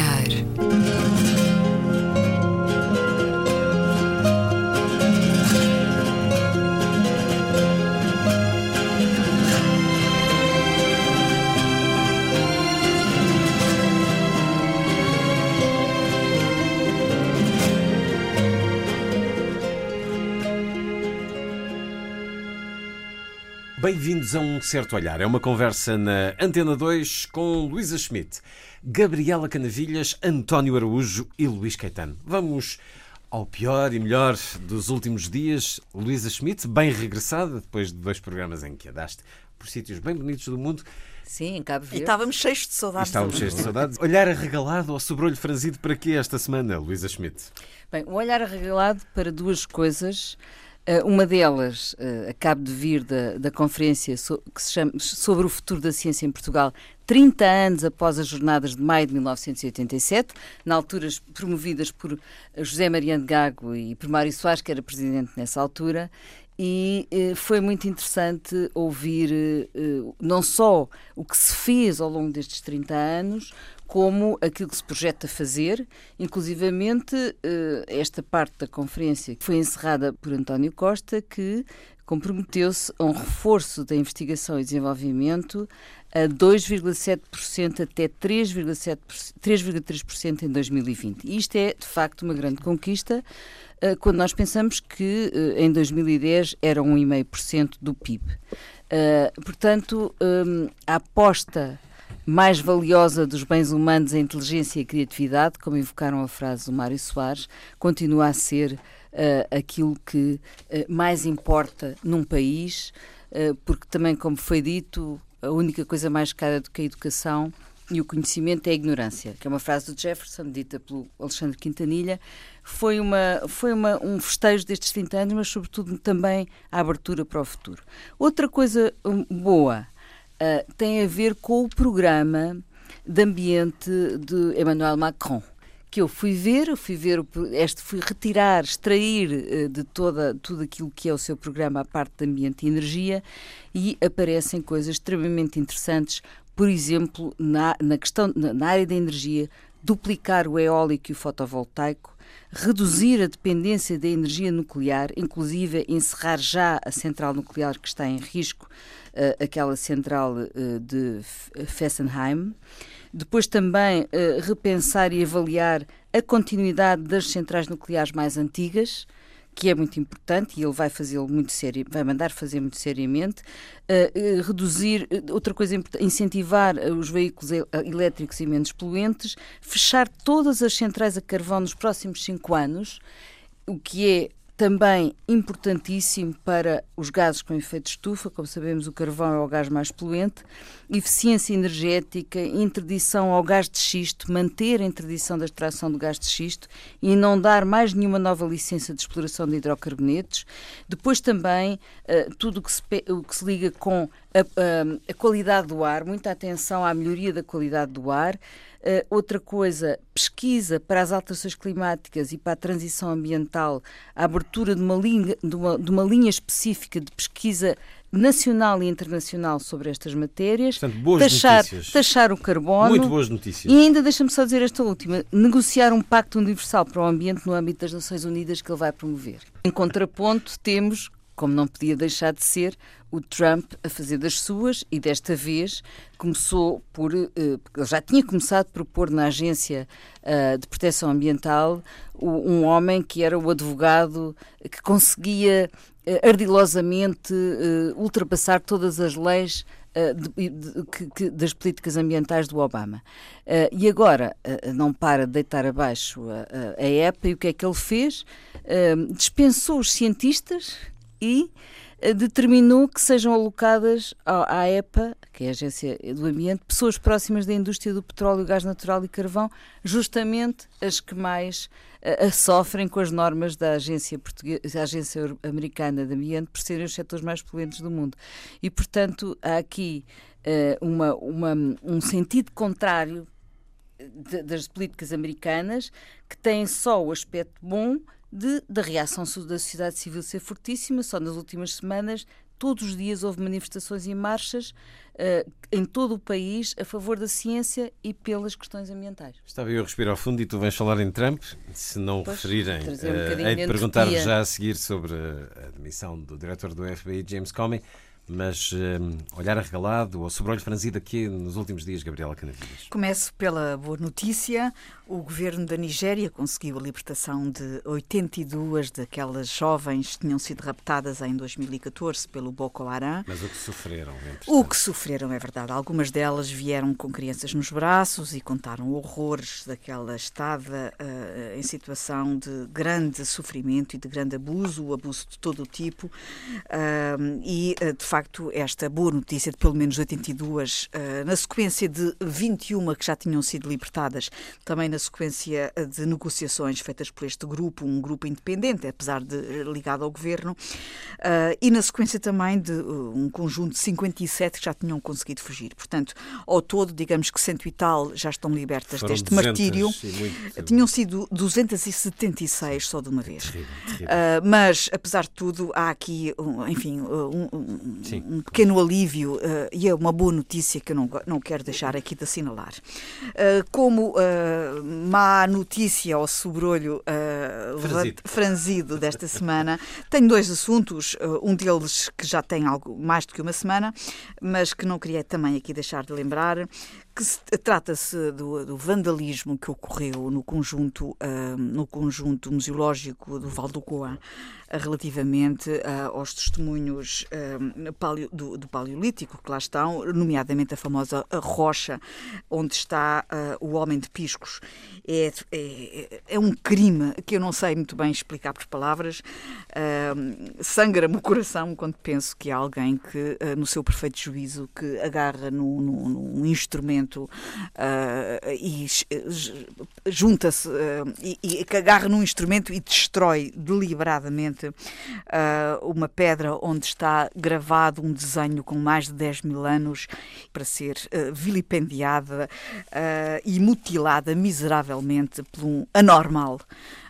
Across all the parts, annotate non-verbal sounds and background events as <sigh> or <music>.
olhar. Bem-vindos a um certo olhar. É uma conversa na Antena 2 com Luísa Schmidt, Gabriela Canavilhas, António Araújo e Luís Caetano. Vamos ao pior e melhor dos últimos dias. Luísa Schmidt, bem regressada depois de dois programas em que andaste por sítios bem bonitos do mundo. Sim, em Cabo Verde. E estávamos cheios de saudades. E estávamos cheios de saudades. Olhar arregalado ou sobrolho franzido para quê esta semana, Luísa Schmidt? Bem, o olhar arregalado para duas coisas. Uh, uma delas uh, acabo de vir da, da conferência so, que se chama Sobre o Futuro da Ciência em Portugal, 30 anos após as jornadas de maio de 1987, na altura promovidas por José Mariano Gago e por Mário Soares, que era presidente nessa altura, e eh, foi muito interessante ouvir eh, não só o que se fez ao longo destes 30 anos, como aquilo que se projeta fazer, inclusivamente eh, esta parte da conferência que foi encerrada por António Costa, que comprometeu-se a um reforço da investigação e desenvolvimento a 2,7% até 3,3% em 2020. E isto é, de facto, uma grande conquista eh, quando nós pensamos que eh, em 2010 era 1,5% do PIB. Portanto, a aposta mais valiosa dos bens humanos, a inteligência e a criatividade, como invocaram a frase do Mário Soares, continua a ser uh, aquilo que uh, mais importa num país, uh, porque também, como foi dito, a única coisa mais cara do que a educação e o conhecimento é a ignorância, que é uma frase do Jefferson, dita pelo Alexandre Quintanilha. Foi, uma, foi uma, um festejo destes 30 anos, mas, sobretudo, também a abertura para o futuro. Outra coisa hum, boa uh, tem a ver com o programa de ambiente de Emmanuel Macron que eu fui ver, eu fui ver este, fui retirar, extrair uh, de toda tudo aquilo que é o seu programa a parte de ambiente e energia e aparecem coisas extremamente interessantes, por exemplo, na, na questão na, na área da energia, duplicar o eólico e o fotovoltaico, reduzir a dependência da energia nuclear, inclusive encerrar já a central nuclear que está em risco, uh, aquela central uh, de Fessenheim. Depois também uh, repensar e avaliar a continuidade das centrais nucleares mais antigas, que é muito importante e ele vai fazê-lo muito sério, vai mandar fazer muito seriamente. Uh, uh, reduzir, outra coisa importante, incentivar os veículos elétricos e menos poluentes, fechar todas as centrais a carvão nos próximos cinco anos, o que é também importantíssimo para os gases com efeito estufa, como sabemos, o carvão é o gás mais poluente, eficiência energética, interdição ao gás de xisto, manter a interdição da extração do gás de xisto e não dar mais nenhuma nova licença de exploração de hidrocarbonetos. Depois também uh, tudo o que, se, que se liga com a, a, a qualidade do ar, muita atenção à melhoria da qualidade do ar. Uh, outra coisa, pesquisa para as alterações climáticas e para a transição ambiental, a abertura de uma linha, de uma, de uma linha específica de pesquisa nacional e internacional sobre estas matérias, Portanto, boas taxar, notícias. taxar o carbono. Muito boas notícias. E ainda, deixa-me só dizer esta última, negociar um pacto universal para o ambiente no âmbito das Nações Unidas que ele vai promover. Em contraponto, temos, como não podia deixar de ser, o Trump a fazer das suas e desta vez começou por. Uh, ele já tinha começado por pôr na Agência uh, de Proteção Ambiental um homem que era o advogado que conseguia uh, ardilosamente ultrapassar todas as leis de, de, das políticas ambientais do Obama. Uh, e agora uh, não para de deitar abaixo a, a, EPA e o que é que ele fez? Uh, dispensou os cientistas e determinou que sejam alocadas à EPA, que é a Agência do Ambiente, pessoas próximas da indústria do petróleo, gás natural e carvão, justamente as que mais uh, sofrem com as normas da Agência, Portuguesa, Agência Americana de Ambiente por serem os setores mais poluentes do mundo. E, portanto, há aqui uh, uma, uma, um sentido contrário das políticas americanas que têm só o aspecto bom de, da reação da sociedade civil ser fortíssima. Só nas últimas semanas, todos os dias houve manifestações e marchas uh, em todo o país a favor da ciência e pelas questões ambientais. Estava eu a respirar fundo e tu vens falar em Trump. Se não pois, referirem, um uh, hei de perguntar já a seguir sobre a demissão do diretor do FBI, James Comey. Mas um, olhar arregalado ou sobre olho franzido aqui nos últimos dias, Gabriela Canavilhas. Começo pela boa notícia. O governo da Nigéria conseguiu a libertação de 82 daquelas jovens que tinham sido raptadas em 2014 pelo Boko Haram. Mas o que sofreram? O que sofreram, é verdade. Algumas delas vieram com crianças nos braços e contaram horrores daquela estada uh, em situação de grande sofrimento e de grande abuso, abuso de todo o tipo. Uh, e, uh, de facto, esta boa notícia de pelo menos 82, na sequência de 21 que já tinham sido libertadas, também na sequência de negociações feitas por este grupo, um grupo independente, apesar de ligado ao governo, e na sequência também de um conjunto de 57 que já tinham conseguido fugir. Portanto, ao todo, digamos que cento e tal já estão libertas Foram deste martírio. Tinham sido 276 só de uma vez. Terrível, terrível. Mas, apesar de tudo, há aqui, enfim, um, um, um pequeno alívio e é uma boa notícia que eu não, não quero deixar aqui de assinalar. como má notícia ao sobrolho uh, franzido. franzido. desta semana. Tenho dois assuntos, uh, um deles que já tem algo mais do que uma semana, mas que não queria também aqui deixar de lembrar, trata-se do, do, vandalismo que ocorreu no conjunto, uh, no conjunto museológico do Val do Goa relativamente uh, aos testemunhos uh, do, do, Paleolítico que lá estão, nomeadamente a famosa rocha onde está o Homem de Piscos. É, é, é, um crime que eu não sei muito bem explicar por palavras. Sangra-me o coração quando penso que há alguém que, no seu perfeito juízo, que agarra num, num, instrumento uh, e junta-se uh, e, e que agarra num instrumento e destrói deliberadamente uh, uma pedra onde está gravado um desenho com mais de 10 mil anos para ser vilipendiada e mutilada miseravelmente por um anormal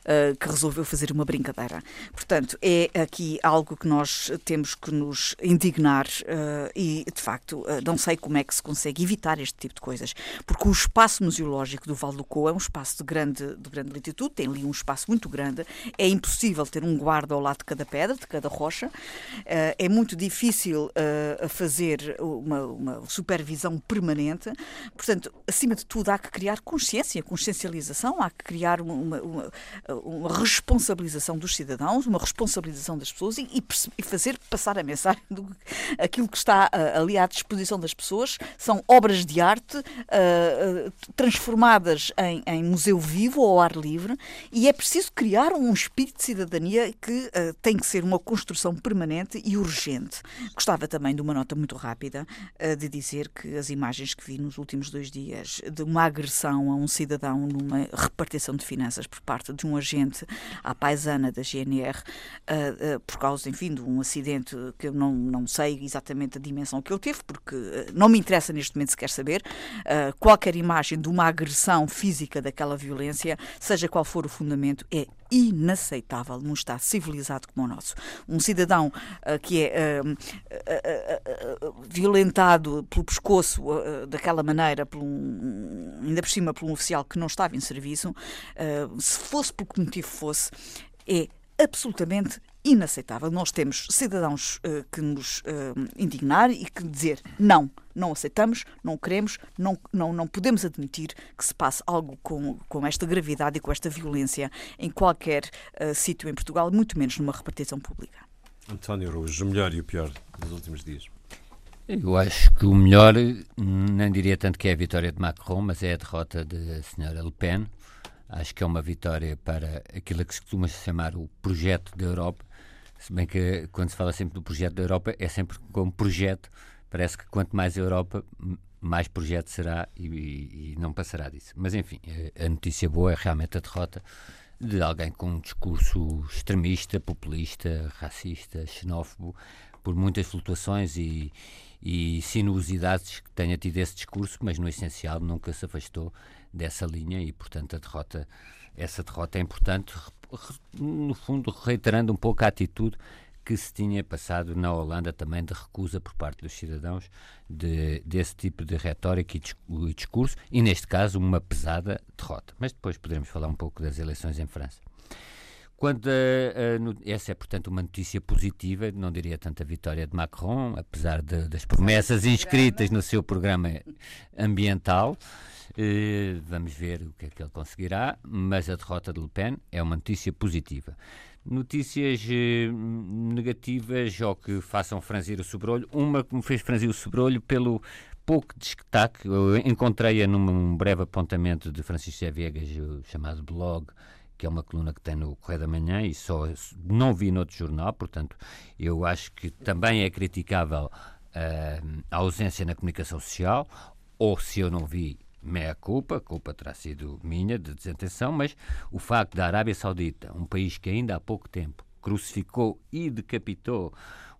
uh, que resolveu fazer uma brincadeira. Portanto, é aqui algo que nós temos que nos indignar uh, e, de facto, uh, não sei como é que se consegue evitar este tipo de coisas, porque o espaço museológico do Val do Co é um espaço de grande, de grande latitude, tem ali um espaço muito grande, é impossível ter um guarda ao lado de cada pedra, de cada rocha, é muito difícil fazer uma, uma supervisão permanente, portanto, acima de tudo, há que criar consciência, consciencialização, há que criar uma, uma, uma responsabilização dos cidadãos, uma responsabilização das pessoas e, e fazer passar a mensagem do aquilo que está uh, ali à disposição das pessoas são obras de arte uh, uh, transformadas em, em, museu vivo ao ar livre e é preciso criar um espírito de cidadania que tem que ser uma construção permanente e urgente. Gostava também de uma nota muito rápida de dizer que as imagens que vi nos últimos dois dias de uma agressão a um cidadão numa repartição de finanças por parte de um agente à paisana da GNR uh, uh, por causa, enfim, de um acidente que eu não, não sei exatamente a dimensão que ele teve, porque uh, não me interessa neste momento sequer saber. qualquer imagem de uma agressão física daquela violência, seja qual for o fundamento, é inaceitável num Estado civilizado como o nosso. Um cidadão uh, que é uh, uh, violentado pelo pescoço daquela maneira, um, ainda por cima por um oficial que não estava em serviço, se fosse por que motivo fosse, é absolutamente inaceitável. Nós temos cidadãos uh, que nos uh, indignar e que dizer não, não aceitamos, não queremos, não, não, não podemos admitir que se passe algo com, com esta gravidade e com esta violência em qualquer uh, sítio em Portugal, muito menos numa repartição pública. António Araújo, o melhor e o pior dos últimos dias. Eu acho que o melhor, não diria tanto que é a vitória de Macron, mas é a derrota da senhora Le Pen. Acho que é uma vitória para aquilo que se costuma chamar o projeto da Europa, se bem que quando se fala sempre do projeto da Europa é sempre como projeto, parece que quanto mais Europa, mais projeto será e, e, e não passará disso. Mas enfim, a notícia boa é realmente a derrota de alguém com um discurso extremista, populista, racista, xenófobo, por muitas flutuações e, e sinuosidades que tenha tido esse discurso, mas no essencial nunca se afastou dessa linha e, portanto, a derrota, essa derrota é importante, no fundo, reiterando um pouco a atitude que se tinha passado na Holanda também de recusa por parte dos cidadãos de, desse tipo de retórica e discurso, e neste caso uma pesada derrota. Mas depois poderemos falar um pouco das eleições em França. Quando, uh, uh, essa é, portanto, uma notícia positiva, não diria tanto a vitória de Macron, apesar de, das promessas inscritas no seu programa ambiental. Uh, vamos ver o que é que ele conseguirá, mas a derrota de Le Pen é uma notícia positiva. Notícias negativas ou que façam franzir o sobrolho. Uma que me fez franzir o sobrolho pelo pouco destaque. Eu encontrei-a num breve apontamento de Francisco Viegas, chamado blog que é uma coluna que tem no Correio da Manhã e só não vi noutro jornal, portanto, eu acho que também é criticável uh, a ausência na comunicação social, ou se eu não vi, meia culpa, a culpa terá sido minha, de desatenção, mas o facto da Arábia Saudita, um país que ainda há pouco tempo crucificou e decapitou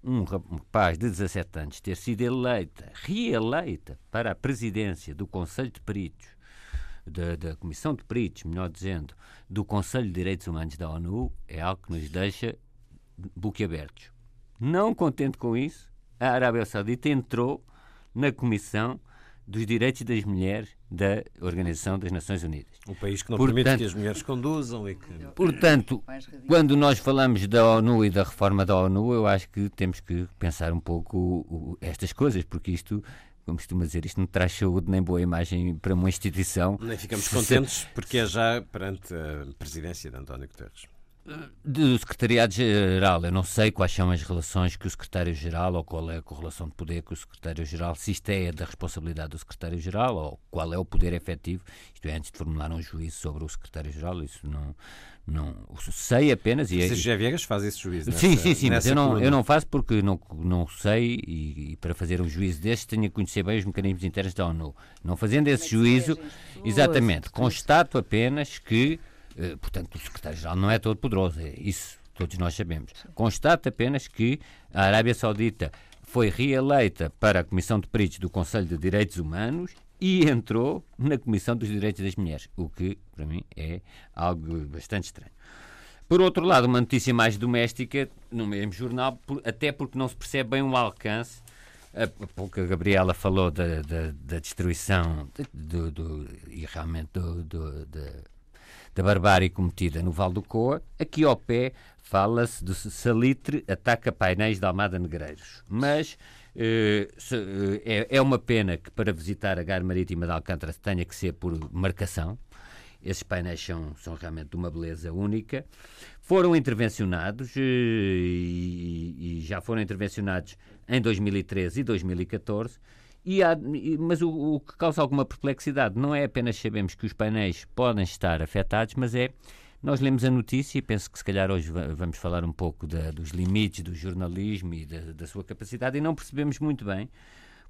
um rapaz de 17 anos, ter sido eleita, reeleita para a presidência do Conselho de Peritos da, da Comissão de Peritos, melhor dizendo, do Conselho de Direitos Humanos da ONU, é algo que nos deixa boquiabertos. Não contente com isso, a Arábia Saudita entrou na Comissão dos Direitos das Mulheres da Organização das Nações Unidas. Um país que não portanto, permite que as mulheres conduzam e que... Portanto, <laughs> quando nós falamos da ONU e da reforma da ONU, eu acho que temos que pensar um pouco o, o, estas coisas, porque isto como costuma dizer, isto não traz saúde nem boa imagem para uma instituição. Nem ficamos contentes porque é já perante a presidência de António Guterres. Do Secretariado-Geral, eu não sei quais são as relações que o Secretário-Geral ou qual é a correlação de poder com o Secretário-Geral, se isto é da responsabilidade do Secretário-Geral ou qual é o poder efetivo, isto é, antes de formular um juízo sobre o Secretário-Geral, isso não, não sei apenas. E, José Viegas faz esse juízo. Nessa, sim, sim, sim, mas eu não, eu não faço porque não, não sei e, e para fazer um juízo deste tenho que conhecer bem os mecanismos internos da ONU. Não fazendo esse juízo, exatamente, constato apenas que portanto, o secretário-geral não é todo poderoso, é isso todos nós sabemos. Constato apenas que a Arábia Saudita foi reeleita para a Comissão de Peritos do Conselho de Direitos Humanos e entrou na Comissão dos Direitos das Mulheres, o que, para mim, é algo bastante estranho. Por outro lado, uma notícia mais doméstica, no mesmo jornal, até porque não se percebe bem o alcance. A pouco a Gabriela falou da, da, da destruição do, do, e realmente do, do, da barbárie cometida no Val do Coa, aqui ao pé fala-se de Salitre ataca painéis de Almada Negreiros. Mas eh, eh, é, é uma pena que para visitar a Gar Marítima de Alcântara tenha que ser por marcação. Esses painéis são, são realmente de uma beleza única. Foram intervencionados eh, e, e já foram intervencionados em 2013 e 2014 e há, mas o, o, que causa alguma perplexidade não é apenas sabemos que os painéis podem estar afetados, mas é nós lemos a notícia e penso que se calhar hoje vamos falar um pouco da, dos limites do jornalismo e da, da, sua capacidade e não percebemos muito bem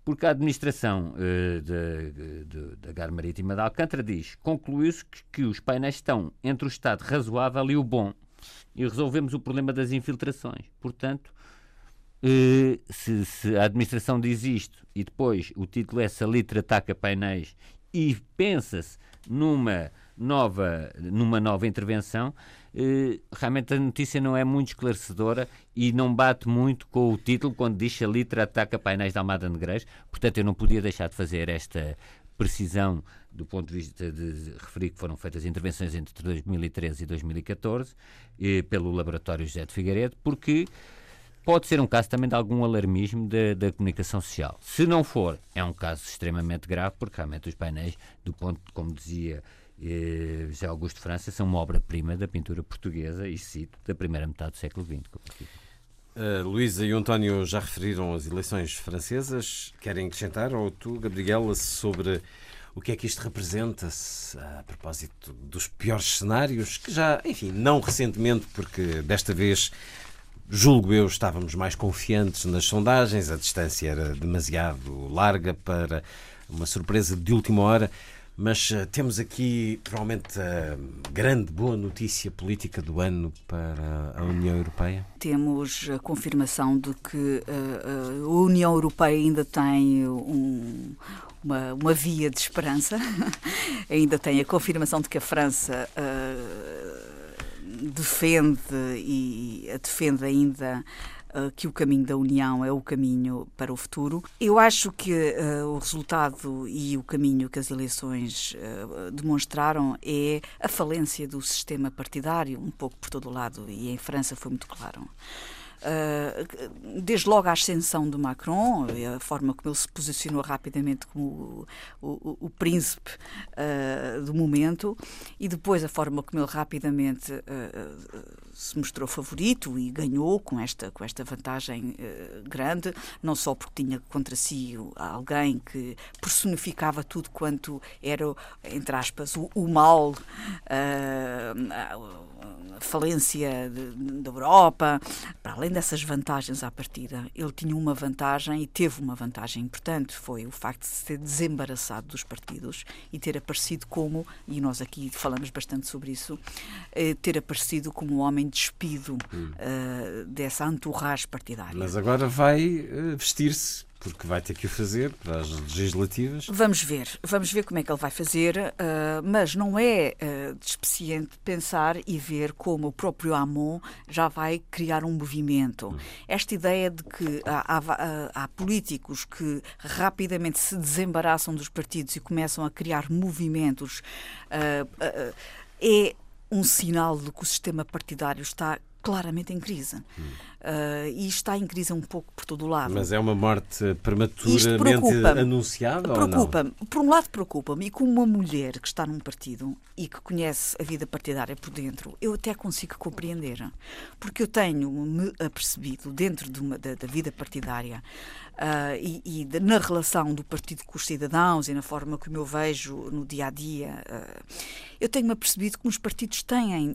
porque a administração uh, da Gar Marítima de Alcântara diz concluiu-se que, que os painéis estão entre o estado razoável e o bom e resolvemos o problema das infiltrações. Portanto, se, se, a administração diz isto e depois o título é Salitre ataca painéis e pensa-se numa nova, numa nova intervenção, uh, realmente a notícia não é muito esclarecedora e não bate muito com o título quando diz Salitre ataca painéis da Almada Negreiros. Portanto, eu não podia deixar de fazer esta precisão do ponto de vista de referir que foram feitas intervenções entre 2013 e 2014 eh, pelo Laboratório José de Figueiredo, porque pode ser um caso também de algum alarmismo da, comunicação social. Se não for, é um caso extremamente grave, porque realmente os painéis, do ponto, como dizia eh, José Augusto França, são uma obra-prima da pintura portuguesa, e cito, da primeira metade do século XX. Uh, Luísa e o António já referiram as eleições francesas. Querem acrescentar, ou tu, Gabriela, sobre o que é que isto representa a propósito dos piores cenários, que já, enfim, não recentemente, porque desta vez Julgo eu, estávamos mais confiantes nas sondagens, a distância era demasiado larga para uma surpresa de última hora, mas uh, temos aqui provavelmente a grande boa notícia política do ano para a União Europeia. Temos a confirmação de que uh, a União Europeia ainda tem um, uma, uma, via de esperança, <laughs> ainda tem a confirmação de que a França. Uh, defende e defende ainda uh, que o caminho da união é o caminho para o futuro. Eu acho que uh, o resultado e o caminho que as eleições uh, demonstraram é a falência do sistema partidário, um pouco por todo o lado, e em França foi muito claro. Uh, desde logo a ascensão de Macron, a forma como ele se posicionou rapidamente como o, o, o príncipe uh, do momento, e depois a forma como ele rapidamente uh, se mostrou favorito e ganhou com esta, com esta vantagem grande, não só porque tinha contra si alguém que personificava tudo quanto era, entre aspas, o, o mal falência da Europa, para além dessas vantagens à partida, ele tinha uma vantagem e teve uma vantagem importante, foi o facto de se ter desembaraçado dos partidos e ter aparecido como, e nós aqui falamos bastante sobre isso, eh, ter aparecido como um homem despido hum. uh, dessa entourage partidária. Mas agora vai uh, vestir-se porque vai ter que o fazer para as legislativas. Vamos ver, vamos ver como é que ele vai fazer, uh, mas não é uh, despeciente pensar e ver como o próprio Amon já vai criar um movimento. Hum. Esta ideia de que há, há, há, políticos que rapidamente se desembaraçam dos partidos e começam a criar movimentos uh, é um sinal de que o sistema partidário está claramente em crise. Hum. Uh, e está em crise um pouco por todo o lado. Mas é uma morte prematuramente anunciada? Preocupa-me. Por um lado, preocupa-me. E como uma mulher que está num partido e que conhece a vida partidária por dentro, eu até consigo compreender. Porque eu tenho-me apercebido, dentro de uma, da, da vida partidária uh, e, e de, na relação do partido com os cidadãos e na forma como eu vejo no dia a dia, uh, eu tenho-me apercebido que os partidos têm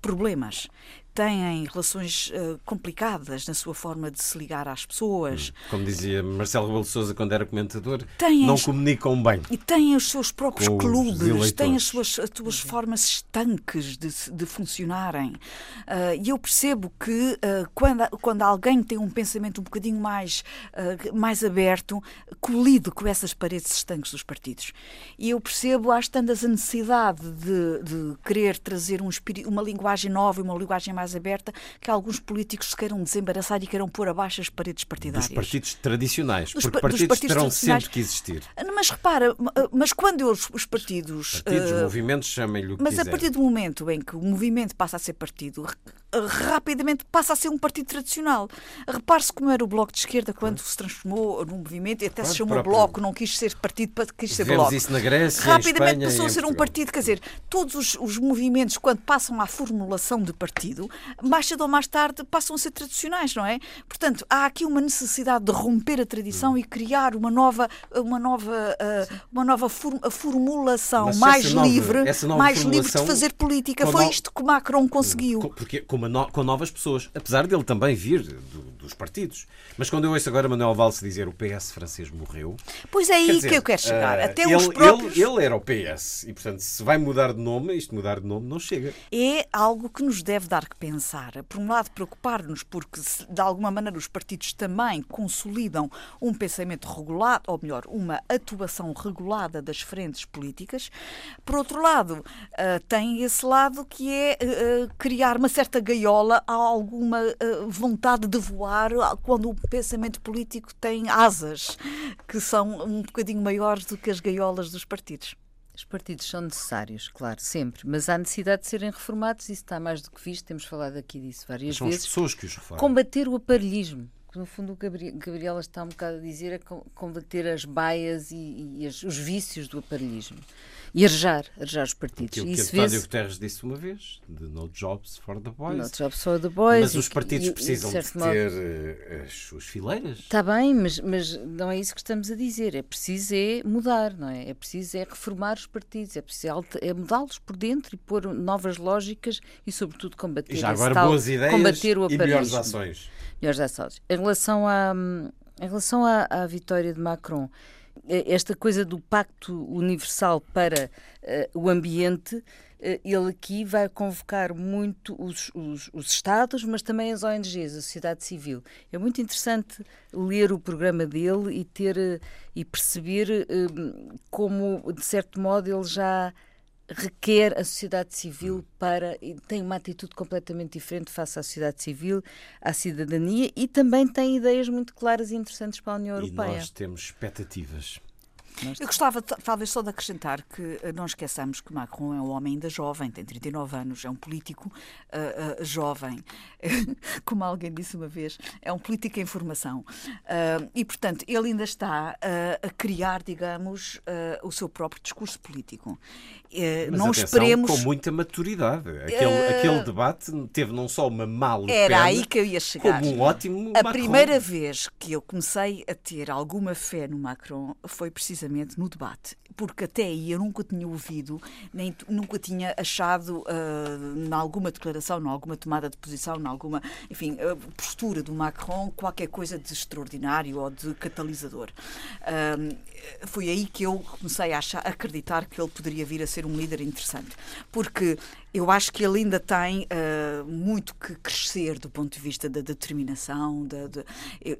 problemas têm relações uh, complicadas na sua forma de se ligar às pessoas. Hum. Como dizia Marcelo Rebelo de Sousa quando era comentador, têm não as... comunicam bem. E têm os seus próprios clubes, têm as suas, as suas formas estanques de, de funcionarem. Uh, e eu percebo que uh, quando, quando alguém tem um pensamento um bocadinho mais, mais aberto, colide com essas paredes estanques dos partidos. E eu percebo, às tantas, a necessidade de, de querer trazer um espírito, uma linguagem nova e uma linguagem mais mais aberta que alguns políticos se queiram desembaraçar e queiram pôr abaixo as paredes partidárias. Dos partidos tradicionais, dos, porque partidos, partidos terão sempre que existir. Mas repara, mas quando os, os partidos... Partidos, uh, movimentos, chamem-lhe o que Mas quiser. a partir do momento em que o movimento passa a ser partido, rapidamente passa a ser um partido tradicional. Repare-se como era o Bloco de Esquerda quando se transformou num movimento e até se chamou próprio... Bloco, não quis ser partido, quis ser Vemos Bloco. isso na Grécia, Rapidamente Espanha, passou a ser um partido, quer dizer, todos os, os movimentos, quando passam à formulação de partido, mais cedo ou mais tarde passam a ser tradicionais, não é? Portanto, há aqui uma necessidade de romper a tradição hum. e criar uma nova, uma nova, uh, uma nova formulação Mas mais livre, mais livre de fazer política. Foi isto que Macron conseguiu. Porque com, no, com novas pessoas, apesar dele também vir do, dos partidos. Mas quando eu ouço agora Manuel Valls dizer o PS francês morreu. Pois é aí dizer, que eu quero chegar. Uh, Até ele, os próprios... ele, ele era o PS e, portanto, se vai mudar de nome, isto mudar de nome não chega. É algo que nos deve dar que pensar por um lado, preocupar-nos porque, de alguma maneira, os partidos também consolidam um pensamento regulado, ou melhor, uma atuação regulada das frentes políticas. Por outro lado, uh, tem esse lado que é uh, criar uma certa gaiola a alguma vontade de voar quando o pensamento político tem asas que são um bocadinho maiores do que as gaiolas dos partidos. Os partidos são necessários, claro, sempre, mas há necessidade de serem reformados, isso está mais do que visto, temos falado aqui disso várias são vezes. São as pessoas que os reformam. Combater o aparelhismo, que no fundo o Gabriela está um bocado a dizer, é combater as baias e, e as, os vícios do aparelhismo e arejar, arejar os partidos. Aquilo que António Guterres disse uma vez, de no jobs for the boys. No jobs for the boys. Mas os partidos e, precisam de, de ter uh, as suas fileiras. Está bem, mas, mas não é isso que estamos a dizer. É preciso é mudar, não é? É preciso é reformar os partidos, é preciso é mudá-los por dentro e pôr novas lógicas e, sobretudo, combater, e já agora tal, boas ideias combater o e melhores ações. Melhores ações. Relação à, em relação à, à vitória de Macron, esta coisa do pacto universal para uh, o ambiente, uh, ele aqui vai convocar muito os, os, os, Estados, mas também as ONGs, a sociedade civil. É muito interessante ler o programa dele e ter e perceber como, de certo modo, ele já requer a sociedade civil para. tem uma atitude completamente diferente face à sociedade civil, à cidadania e também tem ideias muito claras e interessantes para a União Europeia. E nós temos expectativas. Eu gostava talvez só de acrescentar que eh, não esqueçamos que Macron é um homem ainda jovem, tem 39 anos, é um político uh, uh, jovem, <laughs> como alguém disse uma vez, é um político em formação. Uh, e, portanto, ele ainda está a criar, digamos, o seu próprio discurso político. Mas não atenção, esperemos. Com muita maturidade. Aquele, aquele debate teve não só uma mal Era aí que eu ia chegar. Como um ótimo. A Macron. primeira vez que eu comecei a ter alguma fé no Macron foi precisamente no debate, porque até aí eu nunca tinha ouvido, nem nunca tinha achado, uh, em alguma declaração, em alguma tomada de posição, em alguma, enfim, uh, postura do Macron, qualquer coisa de extraordinário ou de catalisador. Uh, foi aí que eu comecei a, achar, a acreditar que ele poderia vir a ser um líder interessante, porque eu acho que ele ainda tem uh, muito que crescer do ponto de vista da determinação. Da, de, eu,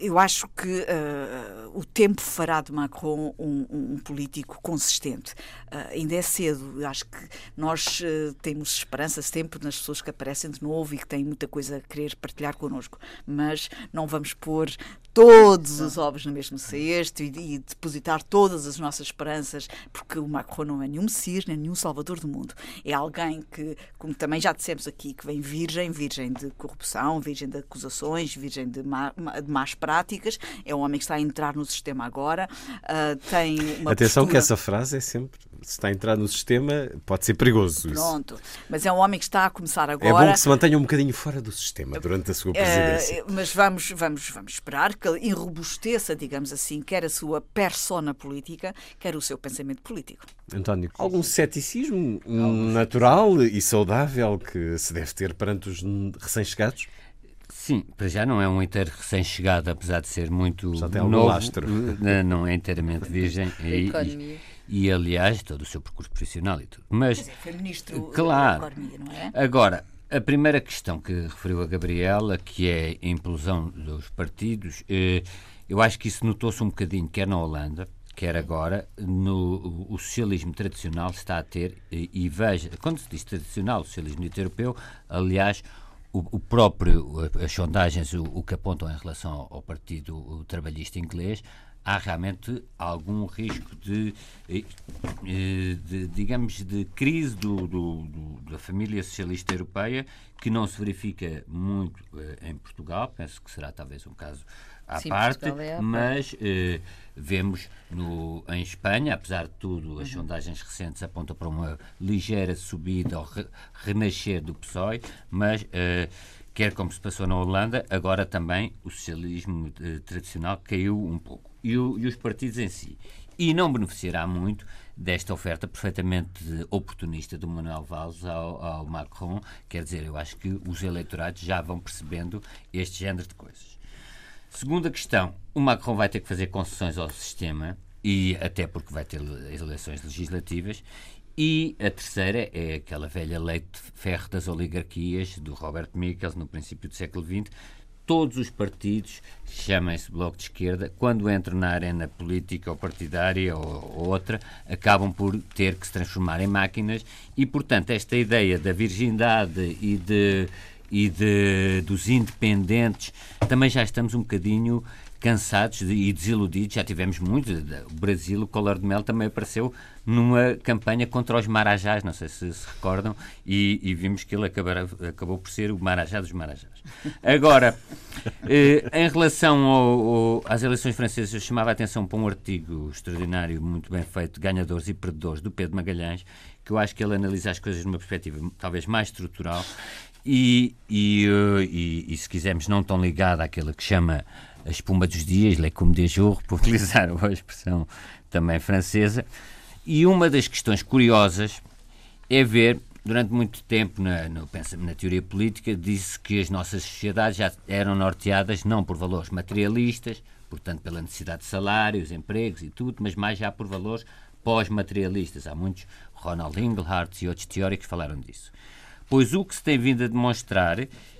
eu, acho que uh, o tempo fará de Macron um, um político consistente. Uh, ainda é cedo. Eu acho que nós temos esperança sempre nas pessoas que aparecem de novo e que têm muita coisa a querer partilhar connosco, mas não vamos pôr todos os ovos no mesmo cesto e, e, depositar todas as nossas esperanças, porque o Macron não é nenhum Messias, nem nenhum Salvador do mundo. É alguém que, como também já dissemos aqui, que vem virgem, virgem de corrupção, virgem de acusações, virgem de, má, de más práticas. É um homem que está a entrar no sistema agora. Uh, tem uma Atenção postura... que essa frase é sempre se está a entrar no sistema, pode ser perigoso. Pronto, isso. mas é um homem que está a começar agora. É bom que se mantenha um bocadinho fora do sistema durante a sua presidência. Uh, mas vamos, vamos, vamos esperar que ele enrobusteça, digamos assim, quer a sua persona política, quer o seu pensamento político. António, algum ceticismo natural e saudável que se deve ter perante os recém-chegados? Sim, para já não é um inteiro recém-chegado, apesar de ser muito já tem novo, lastro. não é inteiramente virgem. <laughs> e, e, aliás, todo o seu percurso profissional e tudo. Mas, dizer, foi ministro claro, da Economia, não é? Agora, a primeira questão que referiu a Gabriela, que é a implosão dos partidos, eh, eu acho que isso notou-se um bocadinho, quer na Holanda, quer agora, no, o socialismo tradicional está a ter, e, e veja, quando se diz tradicional, o socialismo europeu, aliás, o, o, próprio, as sondagens, o, o, que apontam em relação ao, ao Partido Trabalhista Inglês, há realmente algum risco de, eh, eh, de digamos, de crise do, do, do, da família socialista europeia que não se verifica muito eh, em Portugal, penso que será talvez um caso à Sim, parte, é mas eh, vemos no, em Espanha, apesar de tudo, as uhum. sondagens recentes apontam para uma ligeira subida ou re, renascer do PSOE, mas eh, quer como se passou na Holanda, agora também o socialismo eh, tradicional caiu um pouco. E, o, e, os partidos em si. E não beneficiará muito desta oferta perfeitamente oportunista do Manuel Valls ao, ao Macron. Quer dizer, eu acho que os eleitorados já vão percebendo este género de coisas. Segunda questão, o Macron vai ter que fazer concessões ao sistema, e até porque vai ter eleições legislativas, e a terceira é aquela velha lei de ferro das oligarquias do Robert Michels no princípio do século XX. Todos os partidos, chamem-se Bloco de Esquerda, quando entram na arena política ou partidária ou, ou outra, acabam por ter que se transformar em máquinas e, portanto, esta ideia da virgindade e de e de, dos independentes, também já estamos um bocadinho cansados e desiludidos, já tivemos muito. O Brasil, o Collor de Mel também apareceu numa campanha contra os marajás, não sei se se recordam, e, e vimos que ele acabará, acabou por ser o marajá dos marajás. Agora, eh, em relação ao, ao, às eleições francesas, eu chamava a atenção para um artigo extraordinário, muito bem feito, Ganhadores e Perdedores, do Pedro Magalhães, que eu acho que ele analisa as coisas numa perspectiva talvez mais estrutural e, e, uh, e, e, se quisermos, não tão ligada àquela que chama a espuma dos dias, le comme des jours, por utilizar a expressão também francesa. E uma das questões curiosas é ver, durante muito tempo na, no, na teoria política, disse que as nossas sociedades já eram norteadas não por valores materialistas, portanto pela necessidade de salários, empregos e tudo, mas mais já por valores pós-materialistas. Há muitos, Ronald Inglehart e outros teóricos falaram disso. Pois o que se tem vindo a demonstrar,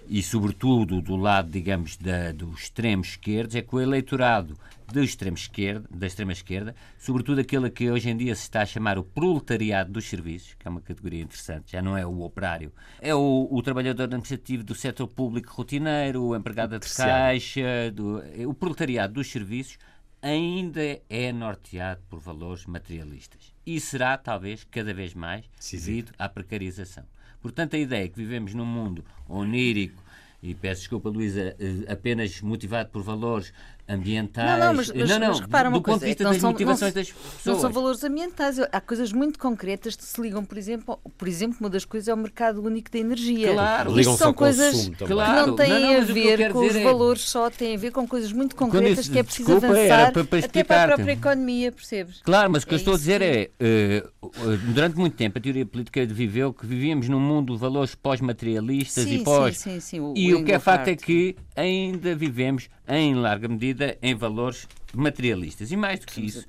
e sobretudo do lado, digamos, da, dos extremos esquerdos, é que o eleitorado do extremo esquerda, da extrema esquerda, sobretudo aquele que hoje em dia se está a chamar o proletariado dos serviços, que é uma categoria interessante, já não é o operário, é o, o trabalhador administrativo do setor público rotineiro, o empregado de caixa, do, o proletariado dos serviços, ainda é norteado por valores materialistas. E será, talvez, cada vez mais devido à precarização. Portanto, a ideia é que vivemos num mundo onírico, e peço desculpa, Luísa, eh, apenas motivado por valores ambientais. Não, não, mas, mas, não, não, mas repara uma do coisa, ponto de vista das são, motivações não, das pessoas. Não são valores ambientais. Há coisas muito concretas que se ligam, por exemplo, por exemplo, uma das coisas é o mercado único da energia. Claro, Isto são coisas que claro. não têm não, a ver com os é... valores só, têm a ver com coisas muito concretas que é preciso avançar para, para até para a própria economia, percebes? Claro, mas o que é eu estou a dizer é, uh, durante muito tempo a teoria política viveu que vivíamos num mundo de valores pós-materialistas e pós... Sim, sim, sim, o, e o, o que é facto é que ainda vivemos em larga medida, em valores materialistas. E mais do que isso,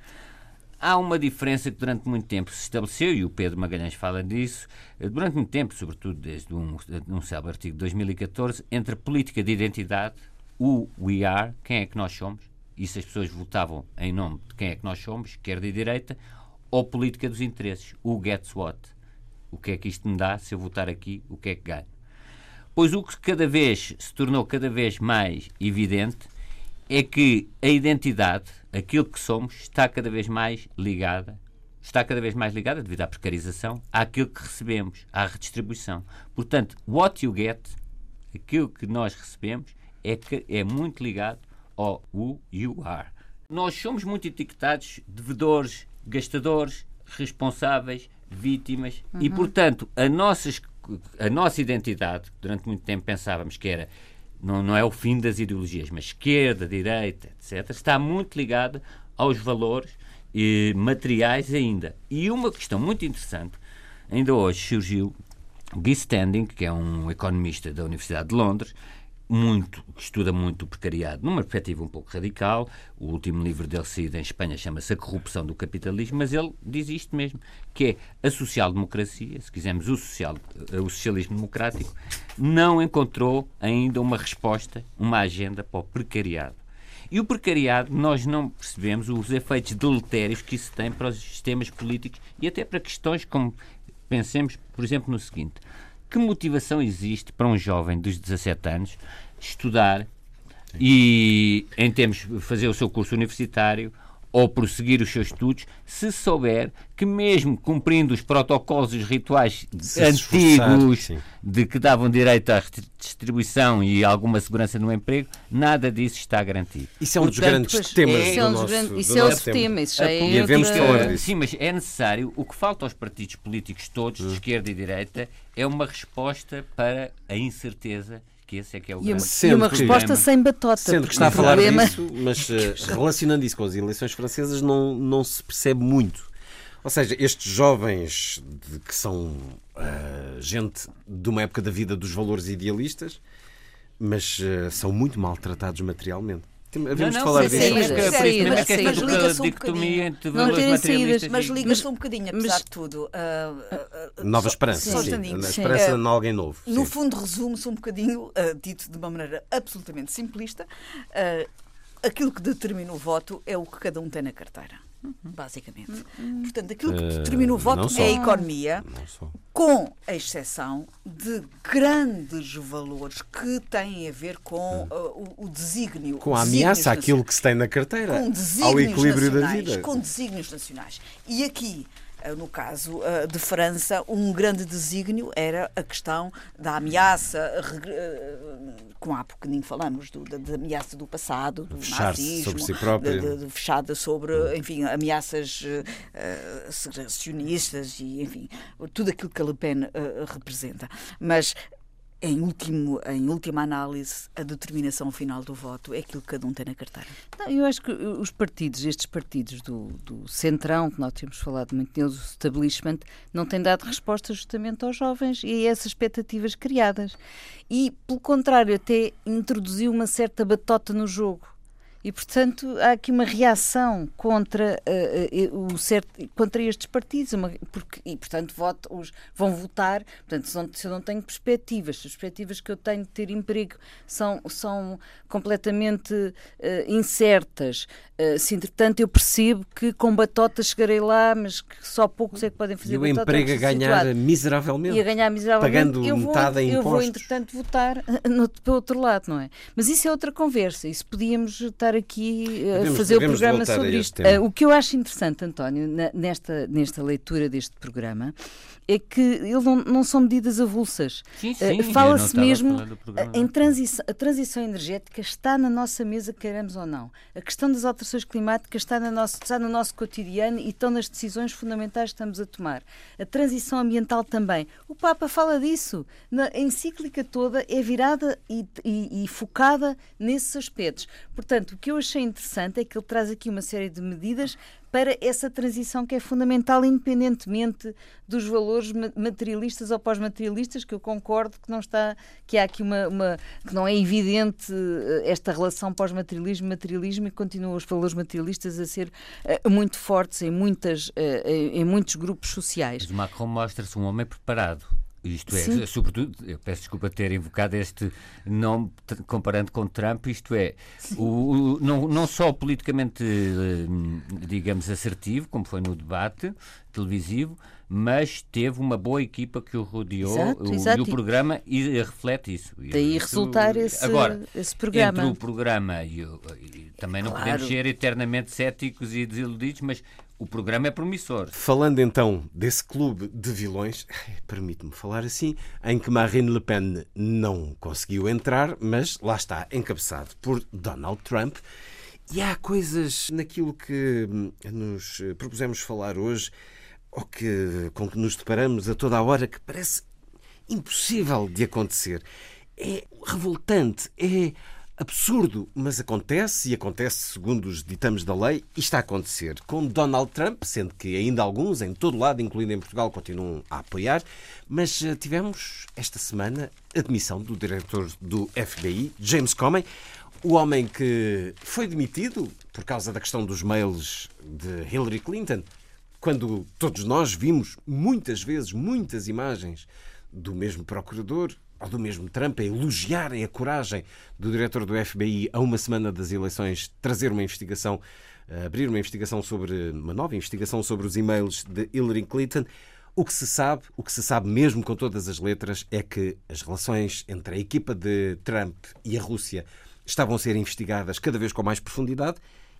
há uma diferença que durante muito tempo se estabeleceu, e o Pedro Magalhães fala disso, durante muito tempo, sobretudo desde um, um célebre artigo de 2014, entre política de identidade, o we are, quem é que nós somos, e se as pessoas votavam em nome de quem é que nós somos, quer de direita, ou política dos interesses, o gets what. O que é que isto me dá se eu votar aqui, o que é que ganho? Pois o que cada vez se tornou cada vez mais evidente é que a identidade, aquilo que somos, está cada vez mais ligada, está cada vez mais ligada, devido à precarização, àquilo que recebemos, à redistribuição. Portanto, what you get, aquilo que nós recebemos, é, que é muito ligado ao who you are. Nós somos muito etiquetados devedores, gastadores, responsáveis, vítimas uhum. e, portanto, a nossas a nossa identidade, durante muito tempo pensávamos que era, não, não é o fim das ideologias, mas esquerda, direita, etc., está muito ligada aos valores eh, materiais ainda. E uma questão muito interessante, ainda hoje surgiu Guy Standing, que é um economista da Universidade de Londres, muito, estuda muito o precariado numa perspectiva um pouco radical. O último livro dele saído em Espanha chama-se A Corrupção do Capitalismo, mas ele diz isto mesmo, que é a social-democracia, se quisermos o, social, o socialismo democrático, não encontrou ainda uma resposta, uma agenda para o precariado. E o precariado, nós não percebemos os efeitos deletérios que isso tem para os sistemas políticos e até para questões como, pensemos, por exemplo, no seguinte que motivação existe para um jovem dos 17 anos estudar e, em termos fazer o seu curso universitário ou prosseguir os seus estudos, se souber que mesmo cumprindo os protocolos e os rituais se antigos de que davam direito à distribuição e alguma segurança no emprego, nada disso está garantido. Isso é um Portanto, dos grandes temas é, do nosso, Isso é o tema, isso já é... E devemos falar disso. Sim, mas é necessário, o que falta aos partidos políticos todos, de hum. esquerda e direita, é uma resposta para a incerteza que esse é que é o e, grande e uma resposta sem batota. Sendo que está a falar problema... disso, mas uh, relacionando isso com as eleições francesas, não, não se percebe muito. Ou seja, estes jovens de, que são uh, gente de uma época da vida dos valores idealistas, mas uh, são muito maltratados materialmente. Havemos de falar disso. Mas, mas, mas, mas liga-se um bocadinho. Não terem saídas, mas liga-se um bocadinho, apesar de tudo. Uh, uh, Nova esperança. A esperança uh, alguém novo. No fundo, resume-se um bocadinho, dito de uma maneira absolutamente simplista, aquilo que determina o voto é o que cada um tem na carteira. Basicamente. Uhum. Portanto, aquilo que determina o voto é a economia, com a exceção de grandes valores que têm a ver com uh, o, o desígnio. Com a ameaça àquilo que se tem na carteira, ao equilíbrio da vida. Com desígnios nacionais. E aqui eh, no caso eh, de França, um grande desígnio era a questão da ameaça, eh, com há pouquinho falamos, do, da, da, ameaça do passado, do nazismo, sobre si próprio. De, de, fechada sobre, enfim, ameaças uh, segregacionistas e, enfim, tudo aquilo que a Le Pen uh, representa. Mas em, último, em última análise, a determinação final do voto é aquilo que cada um tem na carteira. Não, eu acho que os partidos, estes partidos do, do centrão, que nós temos falado muito deles, o establishment, não têm dado resposta justamente aos jovens e a essas expectativas criadas. E, pelo contrário, até introduziu uma certa batota no jogo E, portanto, há aqui uma reação contra, uh, uh, o certo, contra estes partidos, uma, porque, e, portanto, voto, os, vão votar. Portanto, se, não, se eu não tenho perspectivas, se as perspectivas que eu tenho de ter emprego são, são completamente uh, incertas, se entretanto eu percebo que com batotas chegarei lá, mas que só poucos é que podem fazer E o emprego a ganhar situado. miseravelmente. E a ganhar miseravelmente. Pagando eu metade vou, em impostos. Eu vou, entretanto, votar <laughs> no, para outro lado, não é? Mas isso é outra conversa. Isso podíamos estar aqui a devemos, fazer devemos o programa sobre isto. Uh, o que eu acho interessante, António, na, nesta, nesta leitura deste programa, é que ele não, não são medidas avulsas. Sim, sim, uh, Fala-se mesmo em transição, a transição energética está na nossa mesa, queremos ou não. A questão das alterações climáticas está, na nosso, está no nosso cotidiano e estão nas decisões fundamentais que estamos a tomar. A transição ambiental também. O Papa fala disso. Na encíclica toda é virada e, e, e focada nesses aspectos. Portanto, o que eu achei interessante é que ele traz aqui uma série de medidas para essa transição que é fundamental, independentemente dos valores materialistas ou pós-materialistas, que eu concordo que não está, que há aqui uma, uma que não é evidente eh, esta relação pós-materialismo materialismo e continuam os valores materialistas a ser uh, muito fortes em muitas uh, em muitos grupos sociais. Mas Macron mostra-se um homem preparado isto é, Sim. sobretudo, eu peço desculpa ter invocado este nome comparando com Trump, isto é, o, o, não, não só politicamente, eh, digamos, assertivo, como foi no debate televisivo, mas teve uma boa equipa que o rodeou exato, o, exato. e o programa e reflete isso. Daí isso, resultar esse, agora, esse programa. Entre o programa e, o, e também não claro. podemos ser eternamente céticos e desiludidos, mas o programa é promissor. Falando então desse clube de vilões, permite-me falar assim, em que Marine Le Pen não conseguiu entrar, mas lá está, encabeçado por Donald Trump. E há coisas naquilo que nos propusemos falar hoje, ou que, com que nos deparamos a toda a hora, que parece impossível de acontecer. É revoltante, é absurdo, mas acontece e acontece segundo os ditames da lei e está a acontecer com Donald Trump, sendo que ainda alguns em todo lado, incluindo em Portugal, continuam a apoiar, mas eh, tivemos esta semana a demissão do diretor do FBI, James Comey, o homem que foi demitido por causa da questão dos mails de Hillary Clinton, quando todos nós vimos muitas vezes muitas imagens do mesmo procurador ou do mesmo Trump a elogiarem a coragem do diretor do FBI a uma semana das eleições trazer uma investigação, abrir uma investigação sobre uma nova investigação sobre os e-mails de Hillary Clinton. O que se sabe, o que se sabe mesmo com todas as letras, é que as relações entre a equipa de Trump e a Rússia estavam a ser investigadas cada vez com mais profundidade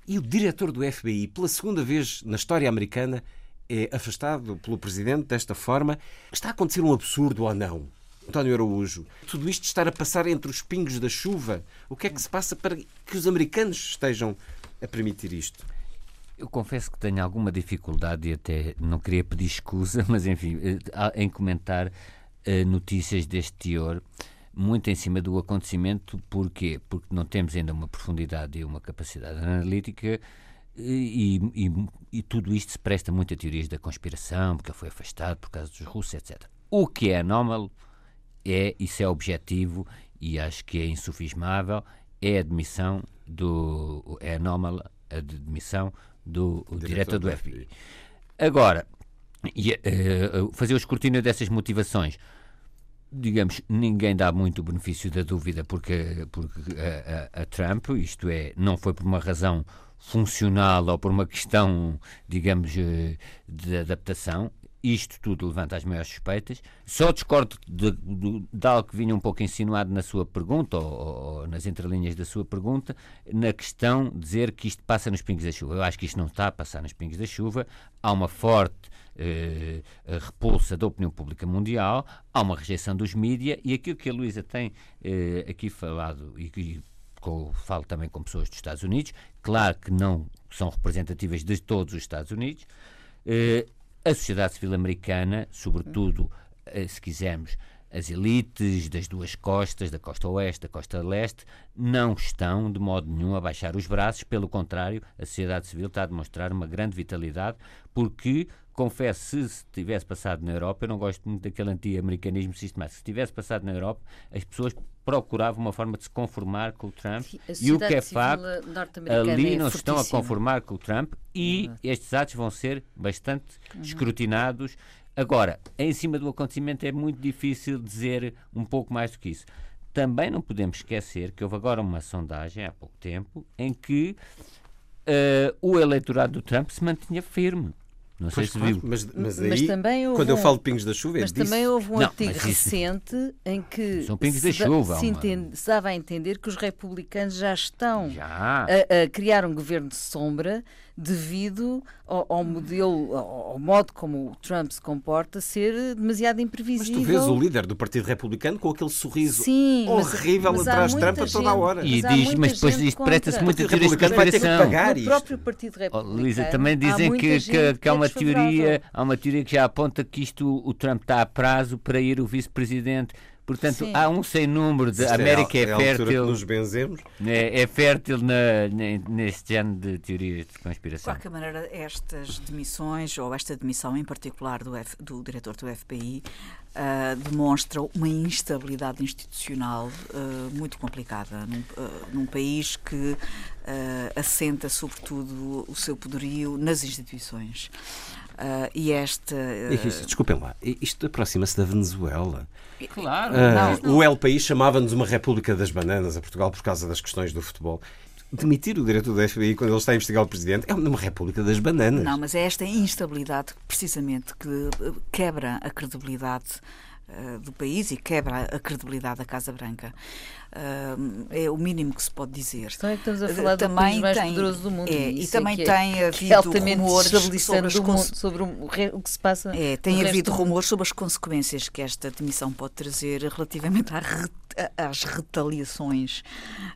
e o diretor do FBI, pela segunda vez na história americana, é afastado pelo presidente desta forma. Está a acontecer um absurdo ou não? António Araújo, tudo isto estar a passar entre os pingos da chuva, o que é que se passa para que os americanos estejam a permitir isto? Eu confesso que tenho alguma dificuldade e até não queria pedir escusa, <laughs> mas enfim, eh, em comentar uh, notícias deste teor, muito em cima do acontecimento. Porquê? Porque não temos ainda uma profundidade e uma capacidade analítica eh, e, e, e, tudo isto se presta muito a teorias da conspiração, porque ele foi afastado por causa dos russos, etc. O que é anómalo é, isso é objetivo e acho que é insufismável, é a admissão do. é anómala a demissão do diretor, diretor do FBI. Agora, e, uh, fazer o escrutínio dessas motivações. Digamos, ninguém dá muito benefício da dúvida porque, porque a, a, a Trump, isto é, não foi por uma razão funcional ou por uma questão, digamos, eh, de adaptação, isto tudo levanta as maiores suspeitas. Só discordo de, de, de algo que vinha um pouco insinuado na sua pergunta, ou, ou, nas entrelinhas da sua pergunta, na questão de dizer que isto passa nos pingos da chuva. Eu acho que isto não está a passar nos pingos da chuva. Há uma forte eh, repulsa da opinião pública mundial, há uma rejeição dos mídias, e aquilo que a Luísa tem eh, aqui falado, e que falo também com pessoas dos Estados Unidos, claro que não são representativas de todos os Estados Unidos, eh, a sociedade civil americana, sobretudo, eh, se quisermos, as elites das duas costas, da costa oeste, da costa leste, não estão de modo nenhum a baixar os braços, pelo contrário, a sociedade civil está a demonstrar uma grande vitalidade, porque, confesso, se tivesse passado na Europa, eu não gosto muito daquele anti-americanismo sistemático, se tivesse passado na Europa, as pessoas procurava uma forma de se conformar com o Trump e o que é facto, ali é não se estão a conformar com o Trump e uhum. estes atos vão ser bastante uhum. escrutinados. Agora, em cima do acontecimento é muito difícil dizer um pouco mais do que isso. Também não podemos esquecer que houve agora uma sondagem há pouco tempo em que uh, o eleitorado do Trump se mantinha firme. Não sei se viu. Mas, mas, aí, mas também houve quando um, eu falo de pingos da chuva, é Mas também houve um não, artigo isso, recente em que são pingos se, da chuva, se, entende, se dava a entender que os republicanos já estão já. A, a, criar um governo de sombra devido ao, ao, modelo, ao modo como o Trump se comporta, ser demasiado imprevisível. Mas tu vês o líder do Partido Republicano com aquele sorriso Sim, horrível mas, atrás de Trump a toda a hora. E diz, mas depois isto parece muito a teoria de conspiração. O próprio Partido Republicano. Oh, Luísa, também dizem que, que, que, há uma teoria, há uma teoria que já aponta que isto o Trump está a prazo para ir o vice-presidente Portanto, Sim. há um sem número de. A América é, é, é fértil. nos benzemos. É, é fértil na, neste género de teorias de conspiração. De qualquer maneira, estas demissões, ou esta demissão em particular do, F, do diretor do FBI, uh, ah, demonstra uma instabilidade institucional uh, muito complicada num, uh, num país que assenta, sobretudo, o seu poderio nas instituições. Uh, e esta. Uh... Desculpem lá, isto aproxima-se da Venezuela. Claro. Uh, não, O El País chamava-nos uma República das Bananas a Portugal por causa das questões do futebol. Demitir o diretor da FBI quando ele está a investigar o presidente é uma República das Bananas. Não, mas é esta instabilidade, precisamente, que quebra a credibilidade do país e quebra a credibilidade da Casa Branca. Uh, é o mínimo que se pode dizer. Então é que estamos a falar também do país mais tem, poderoso do mundo. É, e, também é, tem <laughs> é, havido rumores sobre, as mundo, sobre o, o, que se passa. É, tem havido rumores sobre as consequências que esta demissão pode trazer relativamente à às retaliações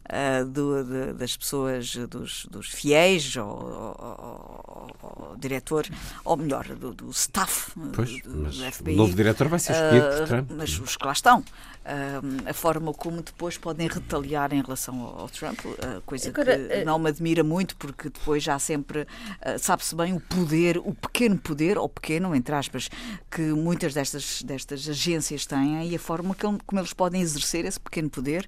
uh, do, de, das pessoas, dos, dos fiéis ao, diretor, ou melhor, do, do staff pois, do, do FBI. O novo diretor vai ser escolhido uh. Mas os que lá estão a forma como depois podem retaliar em relação ao, Trump, coisa Agora, que eh, não me admira muito, porque depois já sempre ah, sabe-se bem o poder, o pequeno poder, ou pequeno, entre aspas, que muitas destas, destas agências têm e a forma como eles podem exercer esse pequeno poder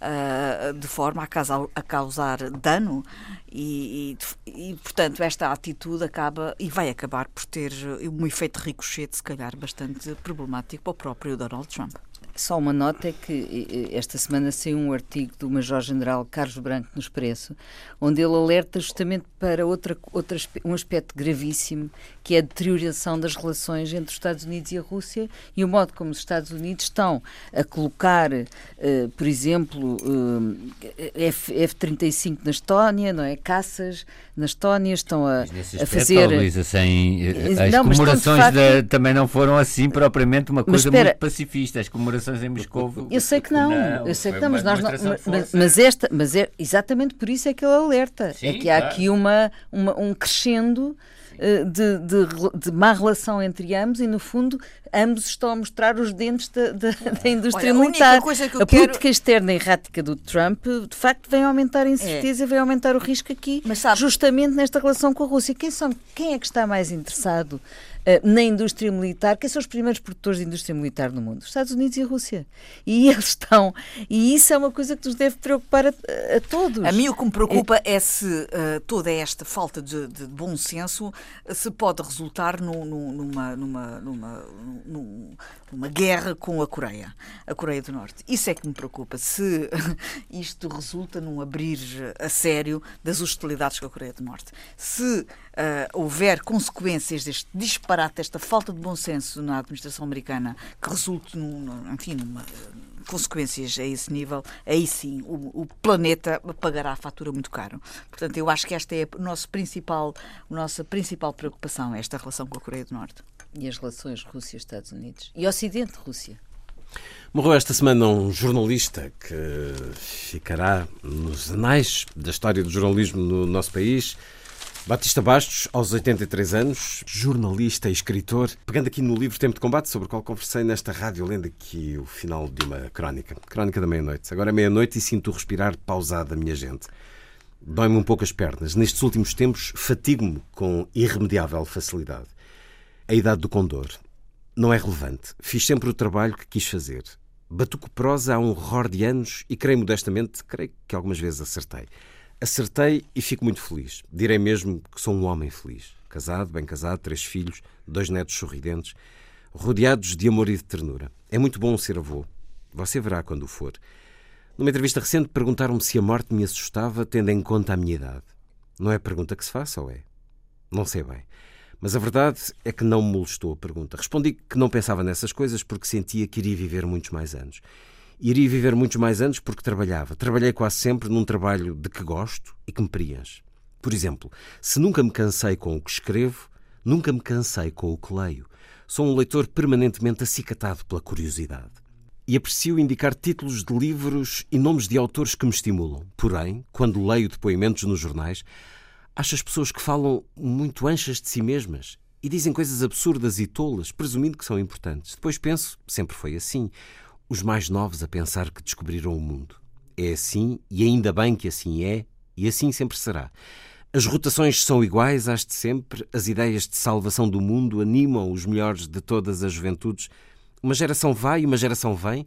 ah, de forma a causar, a causar dano e, e, e, portanto, esta atitude acaba e vai acabar por ter um efeito ricochete, se calhar, bastante problemático para o próprio Donald Trump. Só uma nota é que esta semana saiu um artigo do Major-General Carlos Branco no Expresso, onde ele alerta justamente para outra, outra, um aspecto gravíssimo, que é a deterioração das relações entre os Estados Unidos e a Rússia e o modo como os Estados Unidos estão a colocar, uh, por exemplo, uh, F, F-35 na Estónia, não é? Caças na Estónia, estão a, a fazer... Luísa, sem, as não, comemorações facto... da, também não foram assim propriamente uma coisa espera, muito pacifista. As comemorações em Moscou... Eu sei que não, não eu sei que não, mas nós não, mas, mas, esta, mas é exatamente por isso é que ele alerta, Sim, é que há claro. aqui uma, uma, um crescendo eh, de, de, de, má relação entre ambos e, no fundo, ambos estão a mostrar os dentes da, da, da indústria Olha, militar. A, a política externa errática do Trump, de facto, vem aumentar a incerteza é. e vai aumentar o risco aqui, sabe, justamente nesta relação com a Rússia. Quem, são, quem é que está mais interessado na indústria militar, quem são os primeiros produtores de indústria militar no mundo? Os Estados Unidos e a Rússia. E <laughs> eles estão. E isso é uma coisa que nos deve preocupar a, a todos. A mim o que me preocupa é, é se uh, toda esta falta de, de, bom senso se pode resultar no, no, numa, numa, numa, numa guerra com a Coreia, a Coreia do Norte. Isso é que me preocupa. Se <laughs> isto resulta num abrir a sério das hostilidades com a Coreia do Norte. Se uh, houver consequências deste disparate, desta falta de bom senso na administração americana, que resulte, num, enfim, numa consequências a esse nível, aí sim o, o, planeta pagará a fatura muito caro. Portanto, eu acho que esta é a nossa principal, a nossa principal preocupação, esta relação com a Coreia do Norte. E as relações Rússia-Estados Unidos? E Ocidente-Rússia? Morreu esta semana um jornalista que ficará nos anais da história do jornalismo no nosso país. Batista Bastos, aos 83 anos, jornalista e escritor, pegando aqui no livro Tempo de Combate, sobre o qual conversei nesta rádio, lendo aqui o final de uma crónica. Crónica da meia-noite. Agora é meia-noite e sinto respirar pausado a minha gente. Dói-me um pouco as pernas. Nestes últimos tempos, fatigo-me com irremediável facilidade. A idade do condor não é relevante. Fiz sempre o trabalho que quis fazer. Batuco prosa há um horror de anos e creio modestamente, creio que algumas vezes acertei. Acertei e fico muito feliz. Direi mesmo que sou um homem feliz. Casado, bem casado, três filhos, dois netos sorridentes, rodeados de amor e de ternura. É muito bom ser avô. Você verá quando for. Numa entrevista recente perguntaram-me se a morte me assustava, tendo em conta a minha idade. Não é pergunta que se faça, ou é? Não sei bem. Mas a verdade é que não me molestou a pergunta. Respondi que não pensava nessas coisas porque sentia que iria viver muitos mais anos. Iria viver muitos mais anos porque trabalhava. Trabalhei quase sempre num trabalho de que gosto e que me preenche. Por exemplo, se nunca me cansei com o que escrevo, nunca me cansei com o que leio. Sou um leitor permanentemente acicatado pela curiosidade. E aprecio indicar títulos de livros e nomes de autores que me estimulam. Porém, quando leio depoimentos nos jornais, Acho as pessoas que falam muito anchas de si mesmas e dizem coisas absurdas e tolas, presumindo que são importantes. Depois penso, sempre foi assim, os mais novos a pensar que descobriram o mundo. É assim e ainda bem que assim é e assim sempre será. As rotações são iguais às de sempre, as ideias de salvação do mundo animam os melhores de todas as juventudes. Uma geração vai e uma geração vem,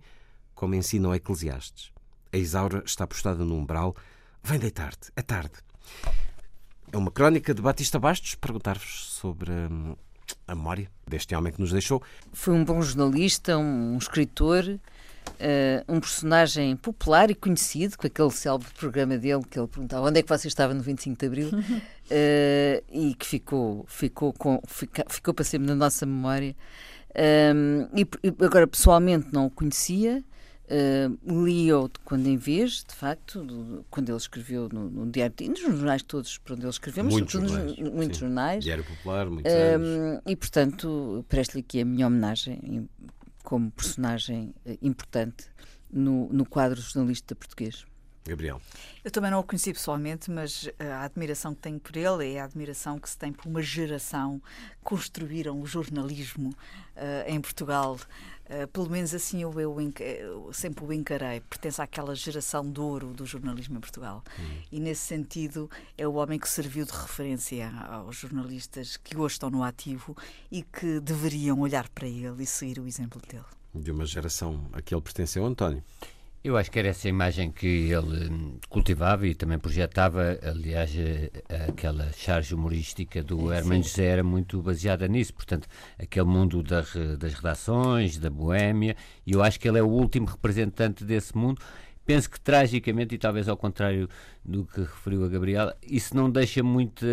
como ensinam Eclesiastes. A Isaura está postada no umbral. Vem deitar-te, é tarde. É uma crónica de Batista Bastos. Perguntar-vos sobre hum, a memória deste homem que nos deixou. Foi um bom jornalista, um, escritor, uh, um personagem popular e conhecido, com aquele célebre programa dele que ele perguntava onde é que você estava no 25 de Abril uh, <laughs> e que ficou, ficou, com, fica, ficou para sempre na nossa memória. Um, e agora, pessoalmente, não o conhecia. Uh, Li-o quando em vez, de facto, do, quando ele escreveu no, no Diário de nos jornais todos por onde ele escreveu, mas muitos jornais, nos, muitos jornais. Diário Popular, muitos uh, E, portanto, presto-lhe aqui a minha homenagem como personagem uh, importante no, no quadro jornalista português. Gabriel. Eu também não o conheci pessoalmente, mas a admiração que tenho por ele é a admiração que se tem por uma geração que construíram o jornalismo uh, em Portugal. Uh, pelo menos assim eu, eu, eu, sempre o encarei. Pertence àquela geração de ouro do jornalismo em Portugal. Hum. E nesse sentido é o homem que serviu de referência aos jornalistas que hoje estão no ativo e que deveriam olhar para ele e seguir o exemplo dele. De uma geração a que ele pertenceu, António. Eu acho que era essa imagem que ele hum, cultivava e também projetava. Aliás, eh, aquela charge humorística do Herman José era muito baseada nisso. Portanto, aquele mundo da, das redações, da boémia, e eu acho que ele é o último representante desse mundo. Penso que, tragicamente, e talvez ao contrário do que referiu a Gabriela, isso não deixa muita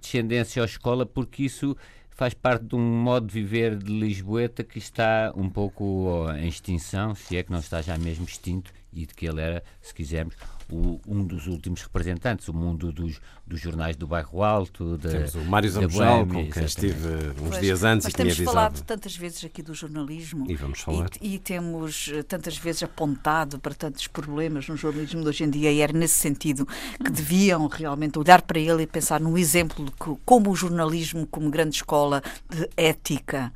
descendência à escola, porque isso faz parte de um modo de viver de Lisboeta que está um pouco em extinção, se é que não está já mesmo extinto, e de que ele era, se quisermos, o, um dos últimos representantes, o mundo dos, dos jornais do Bairro Alto. Da, temos o Mário Zambojal, com quem estive uns pois, dias antes e tinha avisado. Temos falado tantas vezes aqui do jornalismo e, vamos falar. E, e, temos eh, tantas vezes apontado para tantos problemas no jornalismo de hoje em dia e era nesse sentido que deviam realmente olhar para ele e pensar no exemplo de que, como o jornalismo, como grande escola de ética,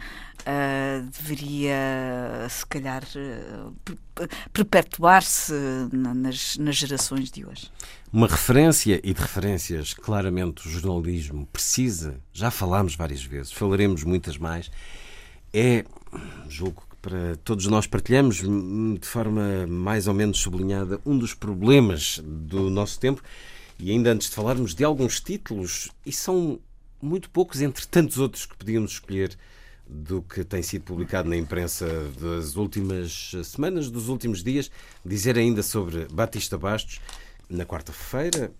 uh, deveria, se calhar, uh, perpetuar-se nas, nas gerações de hoje. Uma referência, e de referências, claramente o jornalismo precisa, já falámos várias vezes, falaremos muitas mais, é, julgo que para todos nós partilhamos de forma mais ou menos sublinhada um dos problemas do nosso tempo, e ainda antes de falarmos de alguns títulos, e são muito poucos entre tantos outros que podíamos escolher do que tem sido publicado na imprensa das últimas semanas, dos últimos dias, dizer ainda sobre Batista Bastos. Na quarta-feira,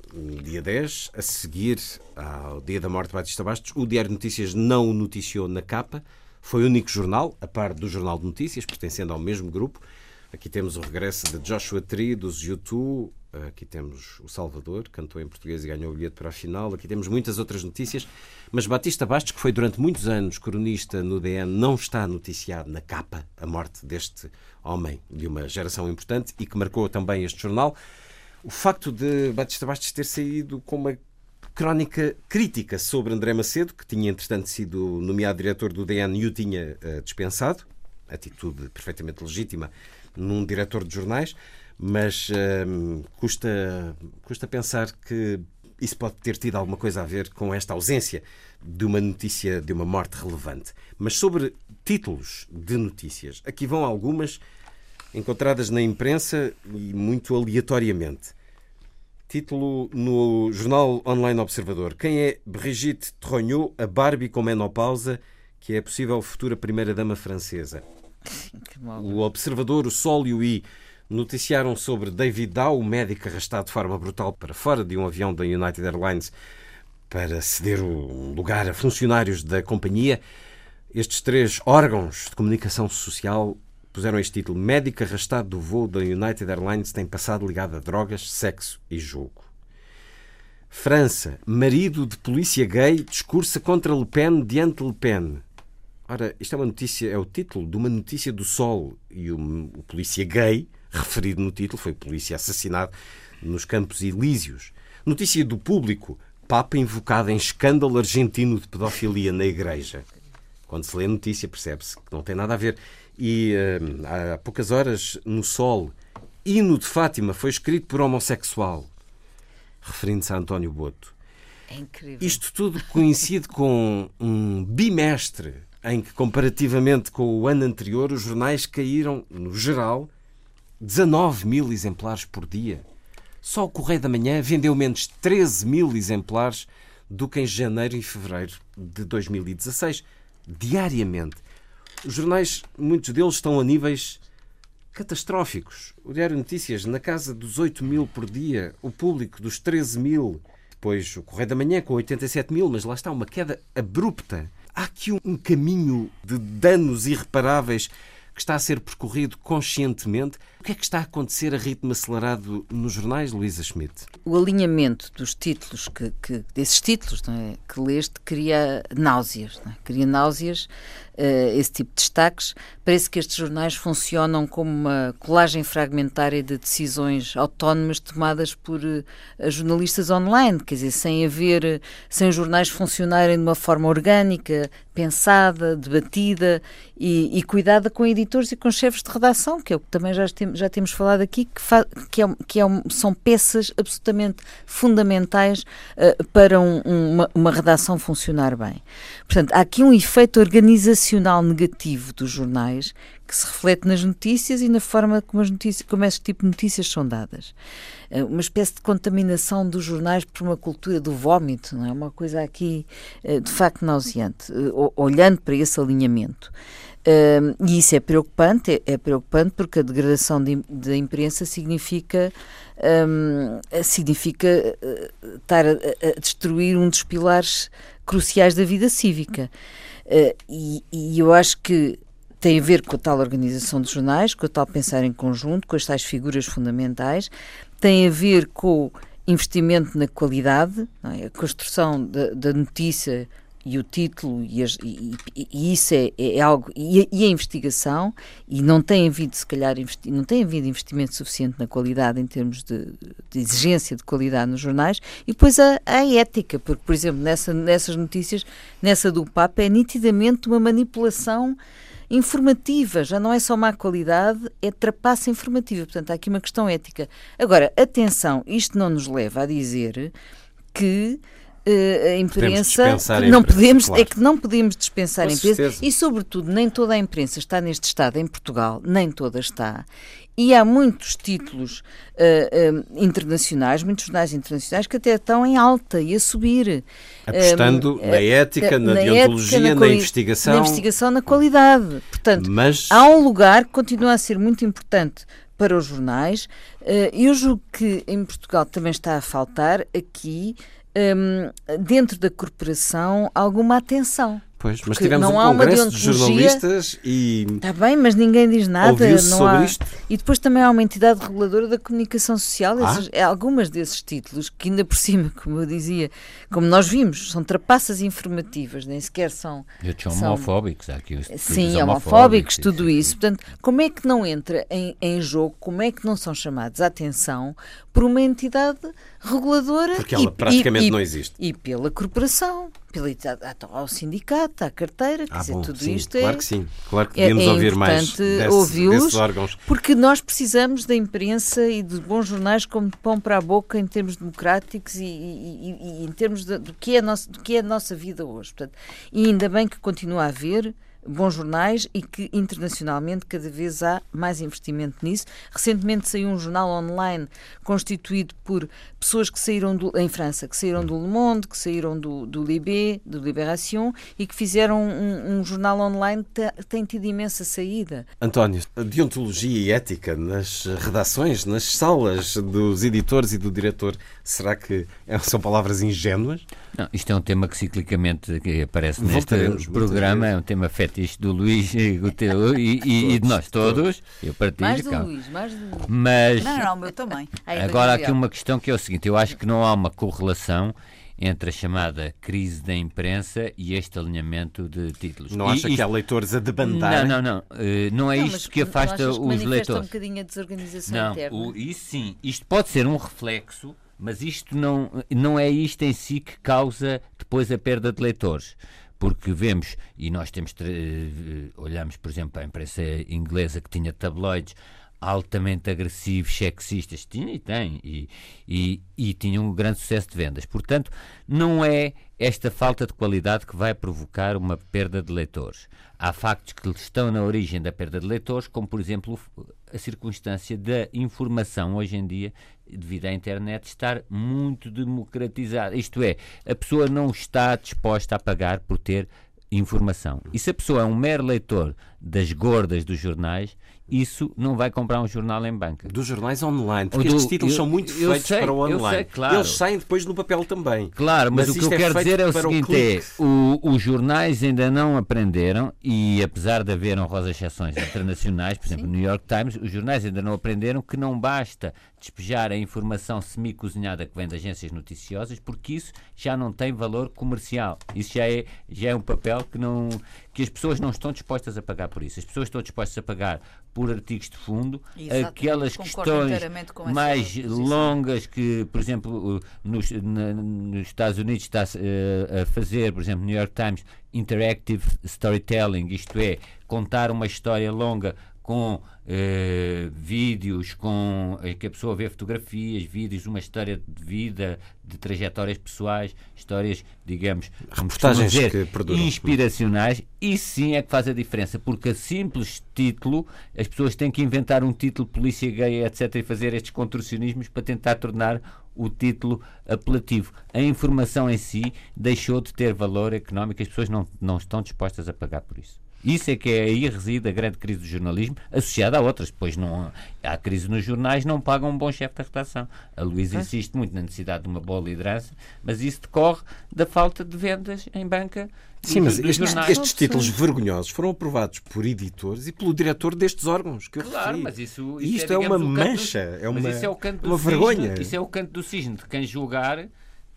dia 10, a seguir ao dia da morte de Batista Bastos, o Diário de Notícias não o noticiou na capa. Foi o único jornal, a par do Jornal de Notícias, pertencendo ao mesmo grupo. Aqui temos o regresso de Joshua Tree, dos YouTube, Aqui temos o Salvador, cantou em português e ganhou o bilhete para a final. Aqui temos muitas outras notícias. Mas Batista Bastos, que foi durante muitos anos cronista no DN, não está noticiado na capa a morte deste homem de uma geração importante e que marcou também este jornal. O facto de Batista Bastos ter saído com uma crónica crítica sobre André Macedo, que tinha entretanto sido nomeado diretor do DN e o tinha uh, dispensado, atitude perfeitamente legítima num diretor de jornais mas hum, custa, custa pensar que isso pode ter tido alguma coisa a ver com esta ausência de uma notícia de uma morte relevante. Mas sobre títulos de notícias, aqui vão algumas encontradas na imprensa e muito aleatoriamente. Título no jornal online Observador. Quem é Brigitte Trognot, a Barbie com menopausa, que é a possível futura primeira-dama francesa? <laughs> O Observador, o Sol e o I noticiaram sobre David Dow, o médico arrastado de forma brutal para fora de um avião da United Airlines para ceder o lugar a funcionários da companhia. Estes três órgãos de comunicação social puseram este título: Médico arrastado do voo da United Airlines tem passado ligado a drogas, sexo e jogo. França, marido de polícia gay discursa contra Le Pen diante Le Pen. Ora, isto é uma notícia, é o título de uma notícia do Sol e o, o polícia gay referido no título, foi polícia assassinado nos Campos Elíseos. Notícia do público: Papa invocado em escândalo argentino de pedofilia na igreja. Quando se lê a notícia, percebe-se que não tem nada a ver. E uh, há poucas horas, no Sol, Hino de Fátima foi escrito por homossexual, referindo-se a António Boto. É incrível. Isto tudo coincide com um bimestre em que, comparativamente com o ano anterior, os jornais caíram, no geral, 19 mil exemplares por dia. Só o Correio da Manhã vendeu menos 13 mil exemplares do que em janeiro e fevereiro de 2016, diariamente. Os jornais, muitos deles estão a níveis catastróficos. O Diário Notícias, na casa dos 8 mil por dia, o público dos 13 mil, depois o Correio da Manhã com 87 mil, mas lá está uma queda abrupta. Há aqui um caminho de danos irreparáveis que está a ser percorrido conscientemente. O que é que está a acontecer a ritmo acelerado nos jornais, Luísa Schmidt? O alinhamento dos títulos, que, que desses títulos é, que leste, cria náuseas. É? Cria náuseas uh, esse tipo de destaques. Parece que estes jornais funcionam como uma colagem fragmentária de decisões autónomas tomadas por uh, jornalistas online, quer dizer, sem haver, sem os jornais funcionarem de uma forma orgânica, pensada, debatida e, e cuidada com editores e com chefes de redação, que é o que também já, tem, já temos falado aqui, que, que, é, que é são peças absolutamente fundamentais uh, para um, uma, uma redação funcionar bem. Portanto, há aqui um efeito organizacional negativo dos jornais que se reflete nas notícias e na forma como, as notícias, como este tipo de notícias são dadas. Eh, uma espécie de contaminação dos jornais por uma cultura do vómito, não é? Uma coisa aqui eh, de facto nauseante, olhando para esse alinhamento. E isso é preocupante, é, é, preocupante porque a degradação da imprensa significa, um, significa estar a, a destruir um dos pilares cruciais da vida cívica. Uh, e, e eu acho que tem a ver com a tal organização dos jornais, com a tal pensar em conjunto, com as tais figuras fundamentais, tem a ver com o investimento na qualidade, é? a construção da, da notícia e o título e, as, e, e isso é, é, algo e a, e a, investigação e não tem havido se calhar não tem havido investimento suficiente na qualidade em termos de, de exigência de qualidade nos jornais e depois a, a, ética porque por exemplo nessa, nessas notícias nessa do Papa é nitidamente uma manipulação informativa, já não é só má qualidade, é trapaça informativa. Portanto, há aqui uma questão ética. Agora, atenção, isto não nos leva a dizer que a imprensa que não podemos claro. é que não podemos dispensar Com a imprensa certeza. e sobretudo nem toda a imprensa está neste estado em Portugal nem toda está e há muitos títulos uh, uh, internacionais, muitos jornais internacionais que até estão em alta e a subir. Apostando uh, na ética, na, na deontologia, ética, na, na, investigação. Na investigação, na qualidade. Portanto, Mas... há um lugar que continua a ser muito importante para os jornais. eu julgo que em Portugal também está a faltar aqui um, dentro da corporação alguma atenção. Pois, mas tivemos não um há congresso de jornalistas e... Está bem, mas ninguém diz nada. Não sobre há... isto? E depois também há uma entidade reguladora da comunicação social. Ah? Esses, algumas desses títulos, que ainda por cima, <laughs> como eu dizia, como nós vimos, são trapaças informativas, nem sequer são... E são homofóbicos. Aqui os Sim, homofóbicos, tudo isso. Portanto, como é que não entra em, em jogo, como é que não são chamados a atenção por uma entidade reguladora. Porque ela e, praticamente e, não existe. E pela corporação, pela, ao sindicato, à carteira, quer ah, dizer, bom, tudo sim, isto é. Claro que sim, claro que devíamos é, é ouvir mais desses órgãos. Porque nós precisamos da imprensa e de bons jornais como de pão para a boca em termos democráticos e, e, e, e em termos de, do, que é nosso, do que é a nossa vida hoje. Portanto, e ainda bem que continua a haver bons jornais e que internacionalmente cada vez há mais investimento nisso. Recentemente saiu um jornal online constituído por pessoas que saíram do, em França, que saíram do Le Monde, que saíram do, do Libé, do Libération e que fizeram um, um jornal online que tem tido imensa saída. António, deontologia e ética nas redações, nas salas dos editores e do diretor, será que são palavras ingênuas? Não, isto é um tema que ciclicamente aparece neste programa, é um tema fetiche do Luís Guteu e, e, e, de nós todos. Eu partilho. Mais do Luís, mais do Luís. Mas, não, não, meu também. Agora há aqui uma questão que é o seguinte: eu acho que não há uma correlação entre a chamada crise da imprensa e este alinhamento de títulos. Não acha isto... que há leitores a debandar? Não, não, não. Uh, não é não, isto que afasta que os leitores. um bocadinho a desorganização não, interna. O, isso sim. Isto pode ser um reflexo mas isto não, não é isto em si que causa depois a perda de leitores. Porque vemos, e nós temos, uh, olhamos, por exemplo, para a imprensa inglesa que tinha tabloides altamente agressivos, sexistas, tinha e tem, e, e, e tinha um grande sucesso de vendas. Portanto, não é esta falta de qualidade que vai provocar uma perda de leitores. Há factos que estão na origem da perda de leitores, como, por exemplo, a circunstância da informação hoje em dia, devido à internet, estar muito democratizada. Isto é, a pessoa não está disposta a pagar por ter informação. E se a pessoa é um mero leitor das gordas dos jornais, isso não vai comprar um jornal em banca. Dos jornais online, porque do, estes títulos eu, são muito feitos sei, para o online. Sei, claro. Eles saem depois no papel também. Claro, mas, mas o que eu é quero dizer é o seguinte: é, o, os jornais ainda não aprenderam, e apesar de haver honrosas exceções internacionais, por exemplo, o New York Times, os jornais ainda não aprenderam que não basta despejar a informação semi-cozinhada que vem de agências noticiosas, porque isso já não tem valor comercial. Isso já é, já é um papel que, não, que as pessoas não estão dispostas a pagar por isso. As pessoas estão dispostas a pagar por artigos de fundo, Exatamente. aquelas questões mais longas que, por exemplo, nos, na, nos Estados Unidos está uh, a fazer, por exemplo, New York Times, interactive storytelling, isto é, contar uma história longa com eh, vídeos, com em que a pessoa vê fotografias, vídeos, uma história de vida, de trajetórias pessoais, histórias, digamos, reportagens dizer, que perduram. inspiracionais, e sim é que faz a diferença, porque a simples título, as pessoas têm que inventar um título polícia gay, etc., e fazer estes contorcionismos para tentar tornar o título apelativo. A informação em si deixou de ter valor económico, as pessoas não, não estão dispostas a pagar por isso. Isso é que é aí reside a grande crise do jornalismo, associada a outras. Pois não há crise nos jornais, não pagam um bom chefe da redação. A Luísa insiste muito na necessidade de uma boa liderança, mas isso decorre da falta de vendas em banca. Sim, mas estes, estes, títulos vergonhosos foram aprovados por editores e pelo diretor destes órgãos que eu Claro, referi. mas isso, isso isto é, é uma mancha, é uma, é uma vergonha. Isso é o canto do cisne de quem julgar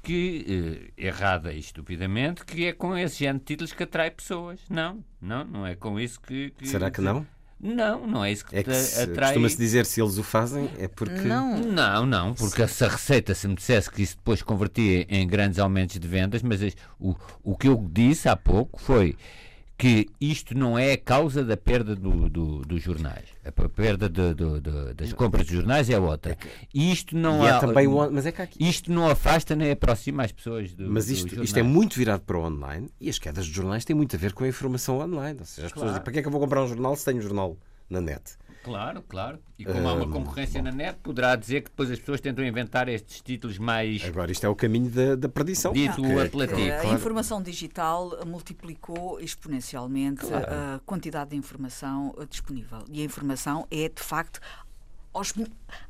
que, eh, errada e estupidamente, que é com esse género de títulos que atrai pessoas. Não, não, não é com isso que. que Será que não? Não, não é isso que, é que se, atrai. Costuma-se dizer se eles o fazem é porque. Não, não, não porque essa receita, se me dissesse que isso depois convertia em grandes aumentos de vendas, mas o, o que eu disse há pouco foi que isto não é a causa da perda do, do, dos jornais. A perda de, de, das compras de jornais é outra. É isto não é há, também mas é que aqui... Isto não afasta nem aproxima as pessoas do Mas isto, isto é muito virado para o online e as quedas de jornais têm muito a ver com a informação online. Ou seja, as claro. pessoas dizem, para que é que eu vou comprar um jornal se tenho um jornal na net? Claro, claro. E como há uma concorrência na net, poderá dizer que depois as pessoas tentam inventar estes títulos mais. Agora, isto é o caminho da, da perdição. Dito não, apelativo. A informação digital multiplicou exponencialmente claro. a quantidade de informação disponível. E a informação é, de facto, aos,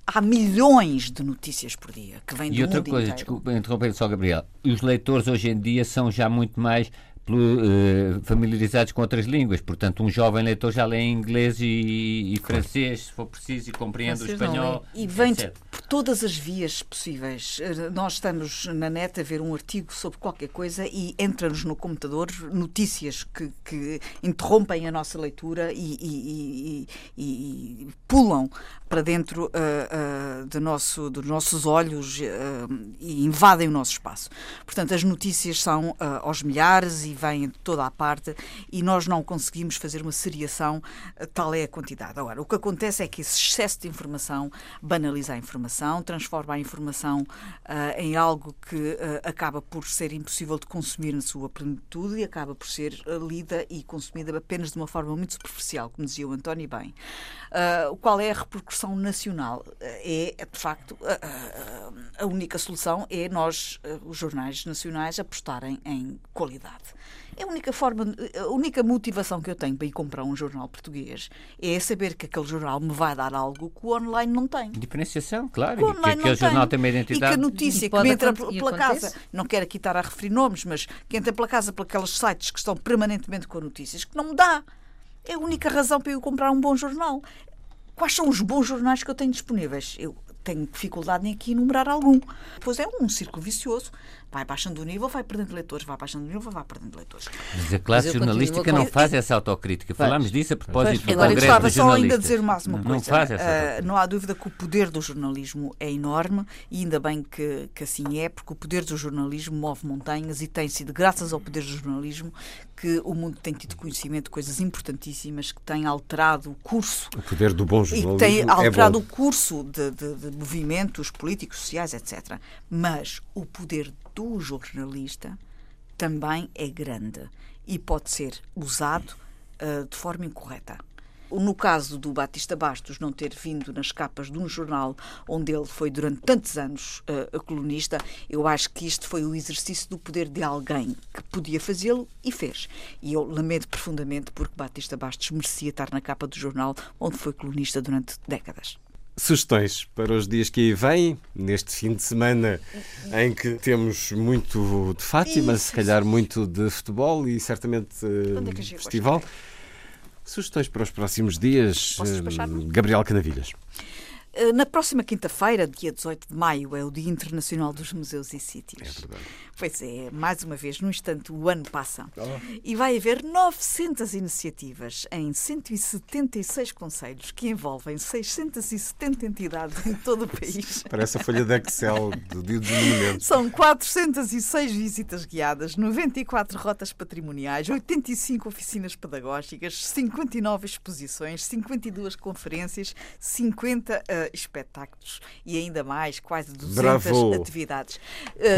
há milhões de notícias por dia que vêm do E outra coisa, inteiro. desculpa interromper só, Gabriel. Os leitores hoje em dia são já muito mais Uh, familiarizados com outras línguas. Portanto, um jovem leitor já lê inglês e, e francês, se for preciso, e compreende francês o espanhol. E vem por todas as vias possíveis. Eh, nós estamos na net a ver um artigo sobre qualquer coisa e entra-nos no computador notícias que, que, interrompem a nossa leitura e, e, e, pulam para dentro uh, uh, de nosso, dos nossos olhos uh, e invadem o nosso espaço. Portanto, as notícias são aos milhares e vêm de toda a parte e nós não conseguimos fazer uma seriação, tal é a quantidade. Agora, o que acontece é que esse excesso de informação banaliza a informação, transforma a informação uh, em algo que uh, acaba por ser impossível de consumir na sua plenitude e acaba por ser uh, lida e consumida apenas de uma forma muito superficial, como dizia o António bem. qual é a repercussão nacional? é, de facto, a única solução é nós, os jornais nacionais, apostarem em qualidade. É a única forma, a única motivação que eu tenho para ir comprar um jornal português é saber que aquele jornal me vai dar algo que o online não tem. Diferenciação, claro. Que, que aquele jornal tem uma identidade. E que a notícia que me entra pela casa, não quero aqui estar a referir nomes, mas que entra pela casa por aqueles sites que estão permanentemente com notícias, que não me dá. É a única razão para eu comprar um bom jornal. Quais são os bons jornais que eu tenho disponíveis? Eu tenho dificuldade em aqui enumerar algum. Pois é um círculo vicioso vai baixando o nível, vai perdendo leitores, vai baixando o nível, vai perdendo leitores. Mas a classe Mas jornalística não faz essa autocrítica. Falámos disso a propósito do Agora, Congresso gostava só ainda de dizer mais uma não, coisa. Não, faz essa uh, não há dúvida que o poder do jornalismo é enorme e ainda bem que, que assim é, porque o poder do jornalismo move montanhas e tem sido graças ao poder do jornalismo que o mundo tem tido conhecimento de coisas importantíssimas que têm alterado o curso. O poder do bom jornalismo. E tem é alterado é o curso de, de, de movimentos políticos, sociais, etc. Mas o poder do jornalista também é grande e pode ser usado uh, de forma incorreta. No caso do Batista Bastos não ter vindo nas capas de um jornal onde ele foi durante tantos anos uh, colunista, eu acho que isto foi o exercício do poder de alguém que podia fazê-lo e fez. E eu lamento profundamente porque Batista Bastos merecia estar na capa do jornal onde foi colunista durante décadas. Sugestões para os dias que aí vêm, neste fim de semana em que temos muito de Fátima, isso, se calhar isso. muito de futebol e certamente uh, festival. Sugestões para os próximos dias, uh, Gabriel Canavilhas. Eh, na próxima quinta-feira, dia 18 de maio, é o Dia Internacional dos Museus e Sítios. É verdade. Pois é, mais uma vez, no instante, o ano passa. Oh. E vai haver 900 iniciativas em 176 conselhos que envolvem 670 entidades em todo o país. <laughs> Parece a folha de Excel do Dia dos Monumentos. São 406 visitas guiadas, 94 rotas patrimoniais, 85 oficinas pedagógicas, 59 exposições, 52 conferências, 50 uh, espetáculos e ainda mais, quase 200 Bravo. atividades.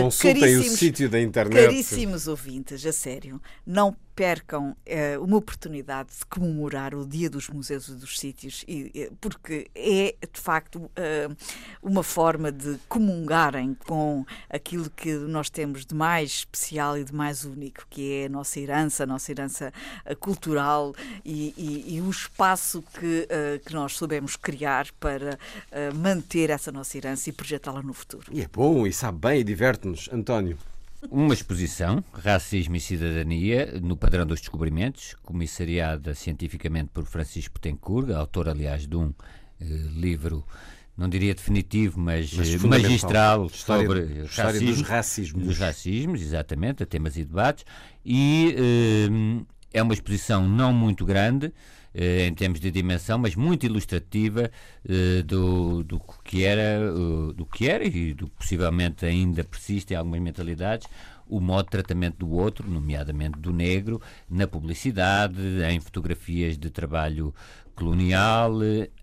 Consultem o sítio da internet. Caríssimos ouvintes, a sério, não percam uh, uma oportunidade de comemorar o Dia dos Museus e dos Sítios, e, porque é, de facto, uh, uma forma de comungarem com aquilo que nós temos de mais especial e de mais único, que é a nossa herança, a nossa herança uh, cultural e, e, e, o espaço que, que nós soubemos criar para manter essa nossa herança e projetá-la no futuro. E é bom, e sabe bem, e diverte-nos. António uma exposição, Racismo e Cidadania, no Padrão dos Descobrimentos, comissariada cientificamente por Francisco Tencourt, autor, aliás, de um eh, livro, não diria definitivo, mas, mas magistral história, sobre história racismo, dos racismos. Dos racismos, exatamente, a temas e debates. E eh, é uma exposição não muito grande, eh, em termos de dimensão, mas muito ilustrativa eh, do, do que era, do que era e do que possivelmente ainda persiste em algumas mentalidades o modo de tratamento do outro, nomeadamente do negro, na publicidade, em fotografias de trabalho colonial,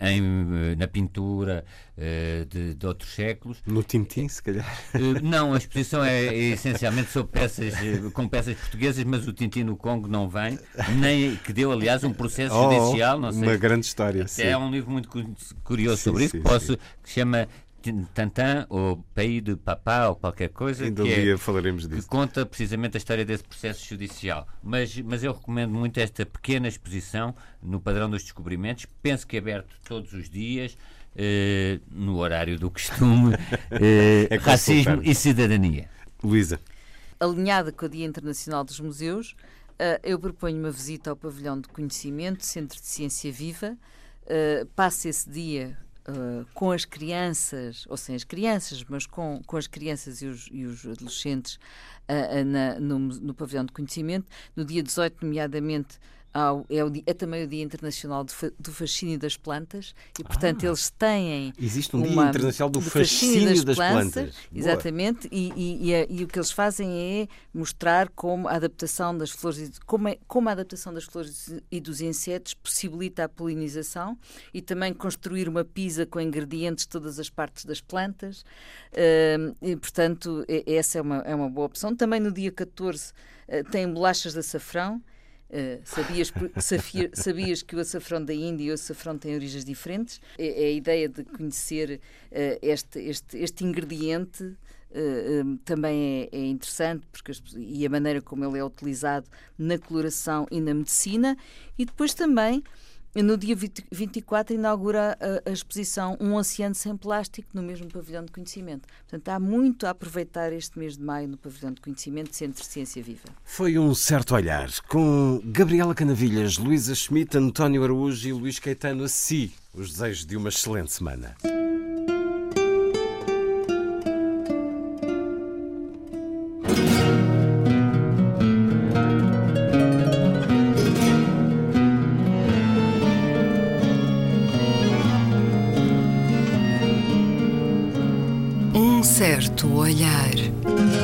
em, na pintura uh, de, de, outros séculos. No Tintim, se calhar? Uh, não, a exposição é, é essencialmente sobre peças, uh, com peças portuguesas, mas o Tintim no Congo não vem, nem que deu, aliás, um processo oh, judicial. Não sei, uma grande história. É um livro muito curioso sim, sobre sim, isso, posso, que se chama Tantan, ou País de Papá, ou qualquer coisa. Ainda um dia é, falaremos disso. Que conta precisamente a história desse processo judicial. Mas, mas eu recomendo muito esta pequena exposição no Padrão dos Descobrimentos. Penso que é aberto todos os dias. Eh, no horário do costume, <laughs> eh, é racismo e cidadania. Luísa. Alinhada com o Dia Internacional dos Museus, uh, eu proponho uma visita ao Pavilhão de Conhecimento, Centro de Ciência Viva. Uh, passe esse dia Uh, com as crianças, ou sem as crianças, mas com, com as crianças e os, e os adolescentes uh, na, no, no pavilhão de conhecimento, no dia 18, nomeadamente ao, é, o, é, também o Dia Internacional do, do Fascínio das Plantas e, portanto, ah, eles têm. Existe um Dia Internacional do, do Fascínio, fascínio das, das, Plantas. plantas. Exatamente, e, e, e, e, o que eles fazem é mostrar como a adaptação das flores, como, é, como a adaptação das flores e dos insetos possibilita a polinização e também construir uma pisa com ingredientes de todas as partes das plantas. Uh, e, portanto, essa é uma, é uma boa opção. Também no dia 14 uh, tem bolachas de açafrão. Uh, sabias, <laughs> sabias que o açafrão da Índia e o açafrão têm origens diferentes? É, é a ideia de conhecer uh, este, este, este ingrediente uh, também é, é, interessante porque as, e a maneira como ele é utilizado na coloração e na medicina. E depois também no dia 20, 24 inaugura a, a, exposição Um Oceano Sem Plástico no mesmo pavilhão de conhecimento. Portanto, há muito a aproveitar este mês de maio no pavilhão de conhecimento Centro Ciência Viva. Foi um certo olhar com Gabriela Canavilhas, Luísa Schmidt, António Araújo e Luís Caetano a si. Os desejos de uma excelente semana. teu olhar.